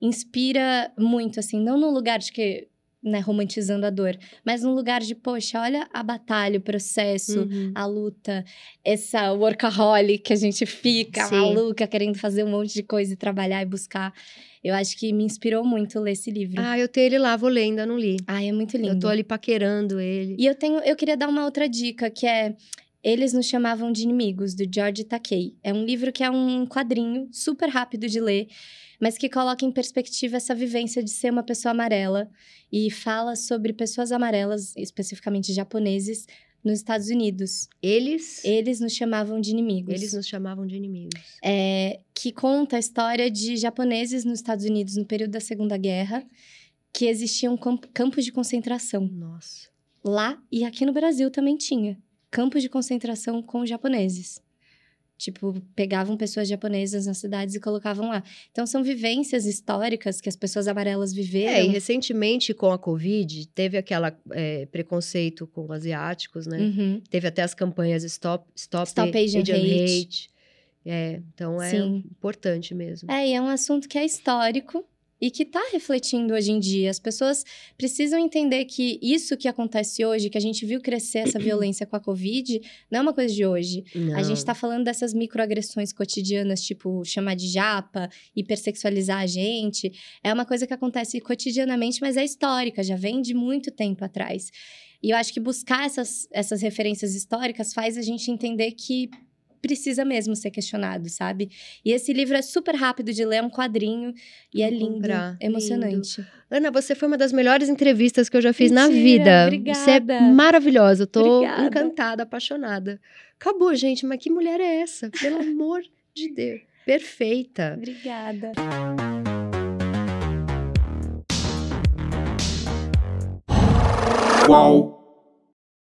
inspira muito, assim, não no lugar de que né, romantizando a dor, mas num lugar de, poxa, olha a batalha, o processo, uhum. a luta, essa workaholic que a gente fica Sim. maluca querendo fazer um monte de coisa e trabalhar e buscar. Eu acho que me inspirou muito ler esse livro. Ah, eu tenho ele lá, vou ler, ainda não li. Ah, é muito lindo. Eu tô ali paquerando ele. E eu tenho, eu queria dar uma outra dica, que é eles nos chamavam de inimigos, do George Takei. É um livro que é um quadrinho super rápido de ler mas que coloca em perspectiva essa vivência de ser uma pessoa amarela e fala sobre pessoas amarelas, especificamente japoneses, nos Estados Unidos. Eles? Eles nos chamavam de inimigos. Eles nos chamavam de inimigos. É, que conta a história de japoneses nos Estados Unidos no período da Segunda Guerra, que existiam campos de concentração. Nossa. Lá e aqui no Brasil também tinha campos de concentração com japoneses. Tipo, pegavam pessoas japonesas nas cidades e colocavam lá. Então, são vivências históricas que as pessoas amarelas viveram. É, e recentemente, com a Covid, teve aquela é, preconceito com asiáticos, né? Uhum. Teve até as campanhas Stop, Stop, Stop Asian, Asian Hate. Hate. É, então é Sim. importante mesmo. É, e é um assunto que é histórico e que está refletindo hoje em dia. As pessoas precisam entender que isso que acontece hoje, que a gente viu crescer essa violência com a Covid, não é uma coisa de hoje. Não. A gente está falando dessas microagressões cotidianas, tipo chamar de japa, hipersexualizar a gente. É uma coisa que acontece cotidianamente, mas é histórica, já vem de muito tempo atrás. E eu acho que buscar essas, essas referências históricas faz a gente entender que precisa mesmo ser questionado, sabe? E esse livro é super rápido de ler, é um quadrinho e Vou é lindo, comprar. emocionante. Lindo. Ana, você foi uma das melhores entrevistas que eu já fiz Mentira, na vida. Obrigada. Você é maravilhosa, eu tô obrigada. encantada, apaixonada. Acabou, gente, mas que mulher é essa? Pelo amor de Deus. Perfeita. Obrigada. Qual?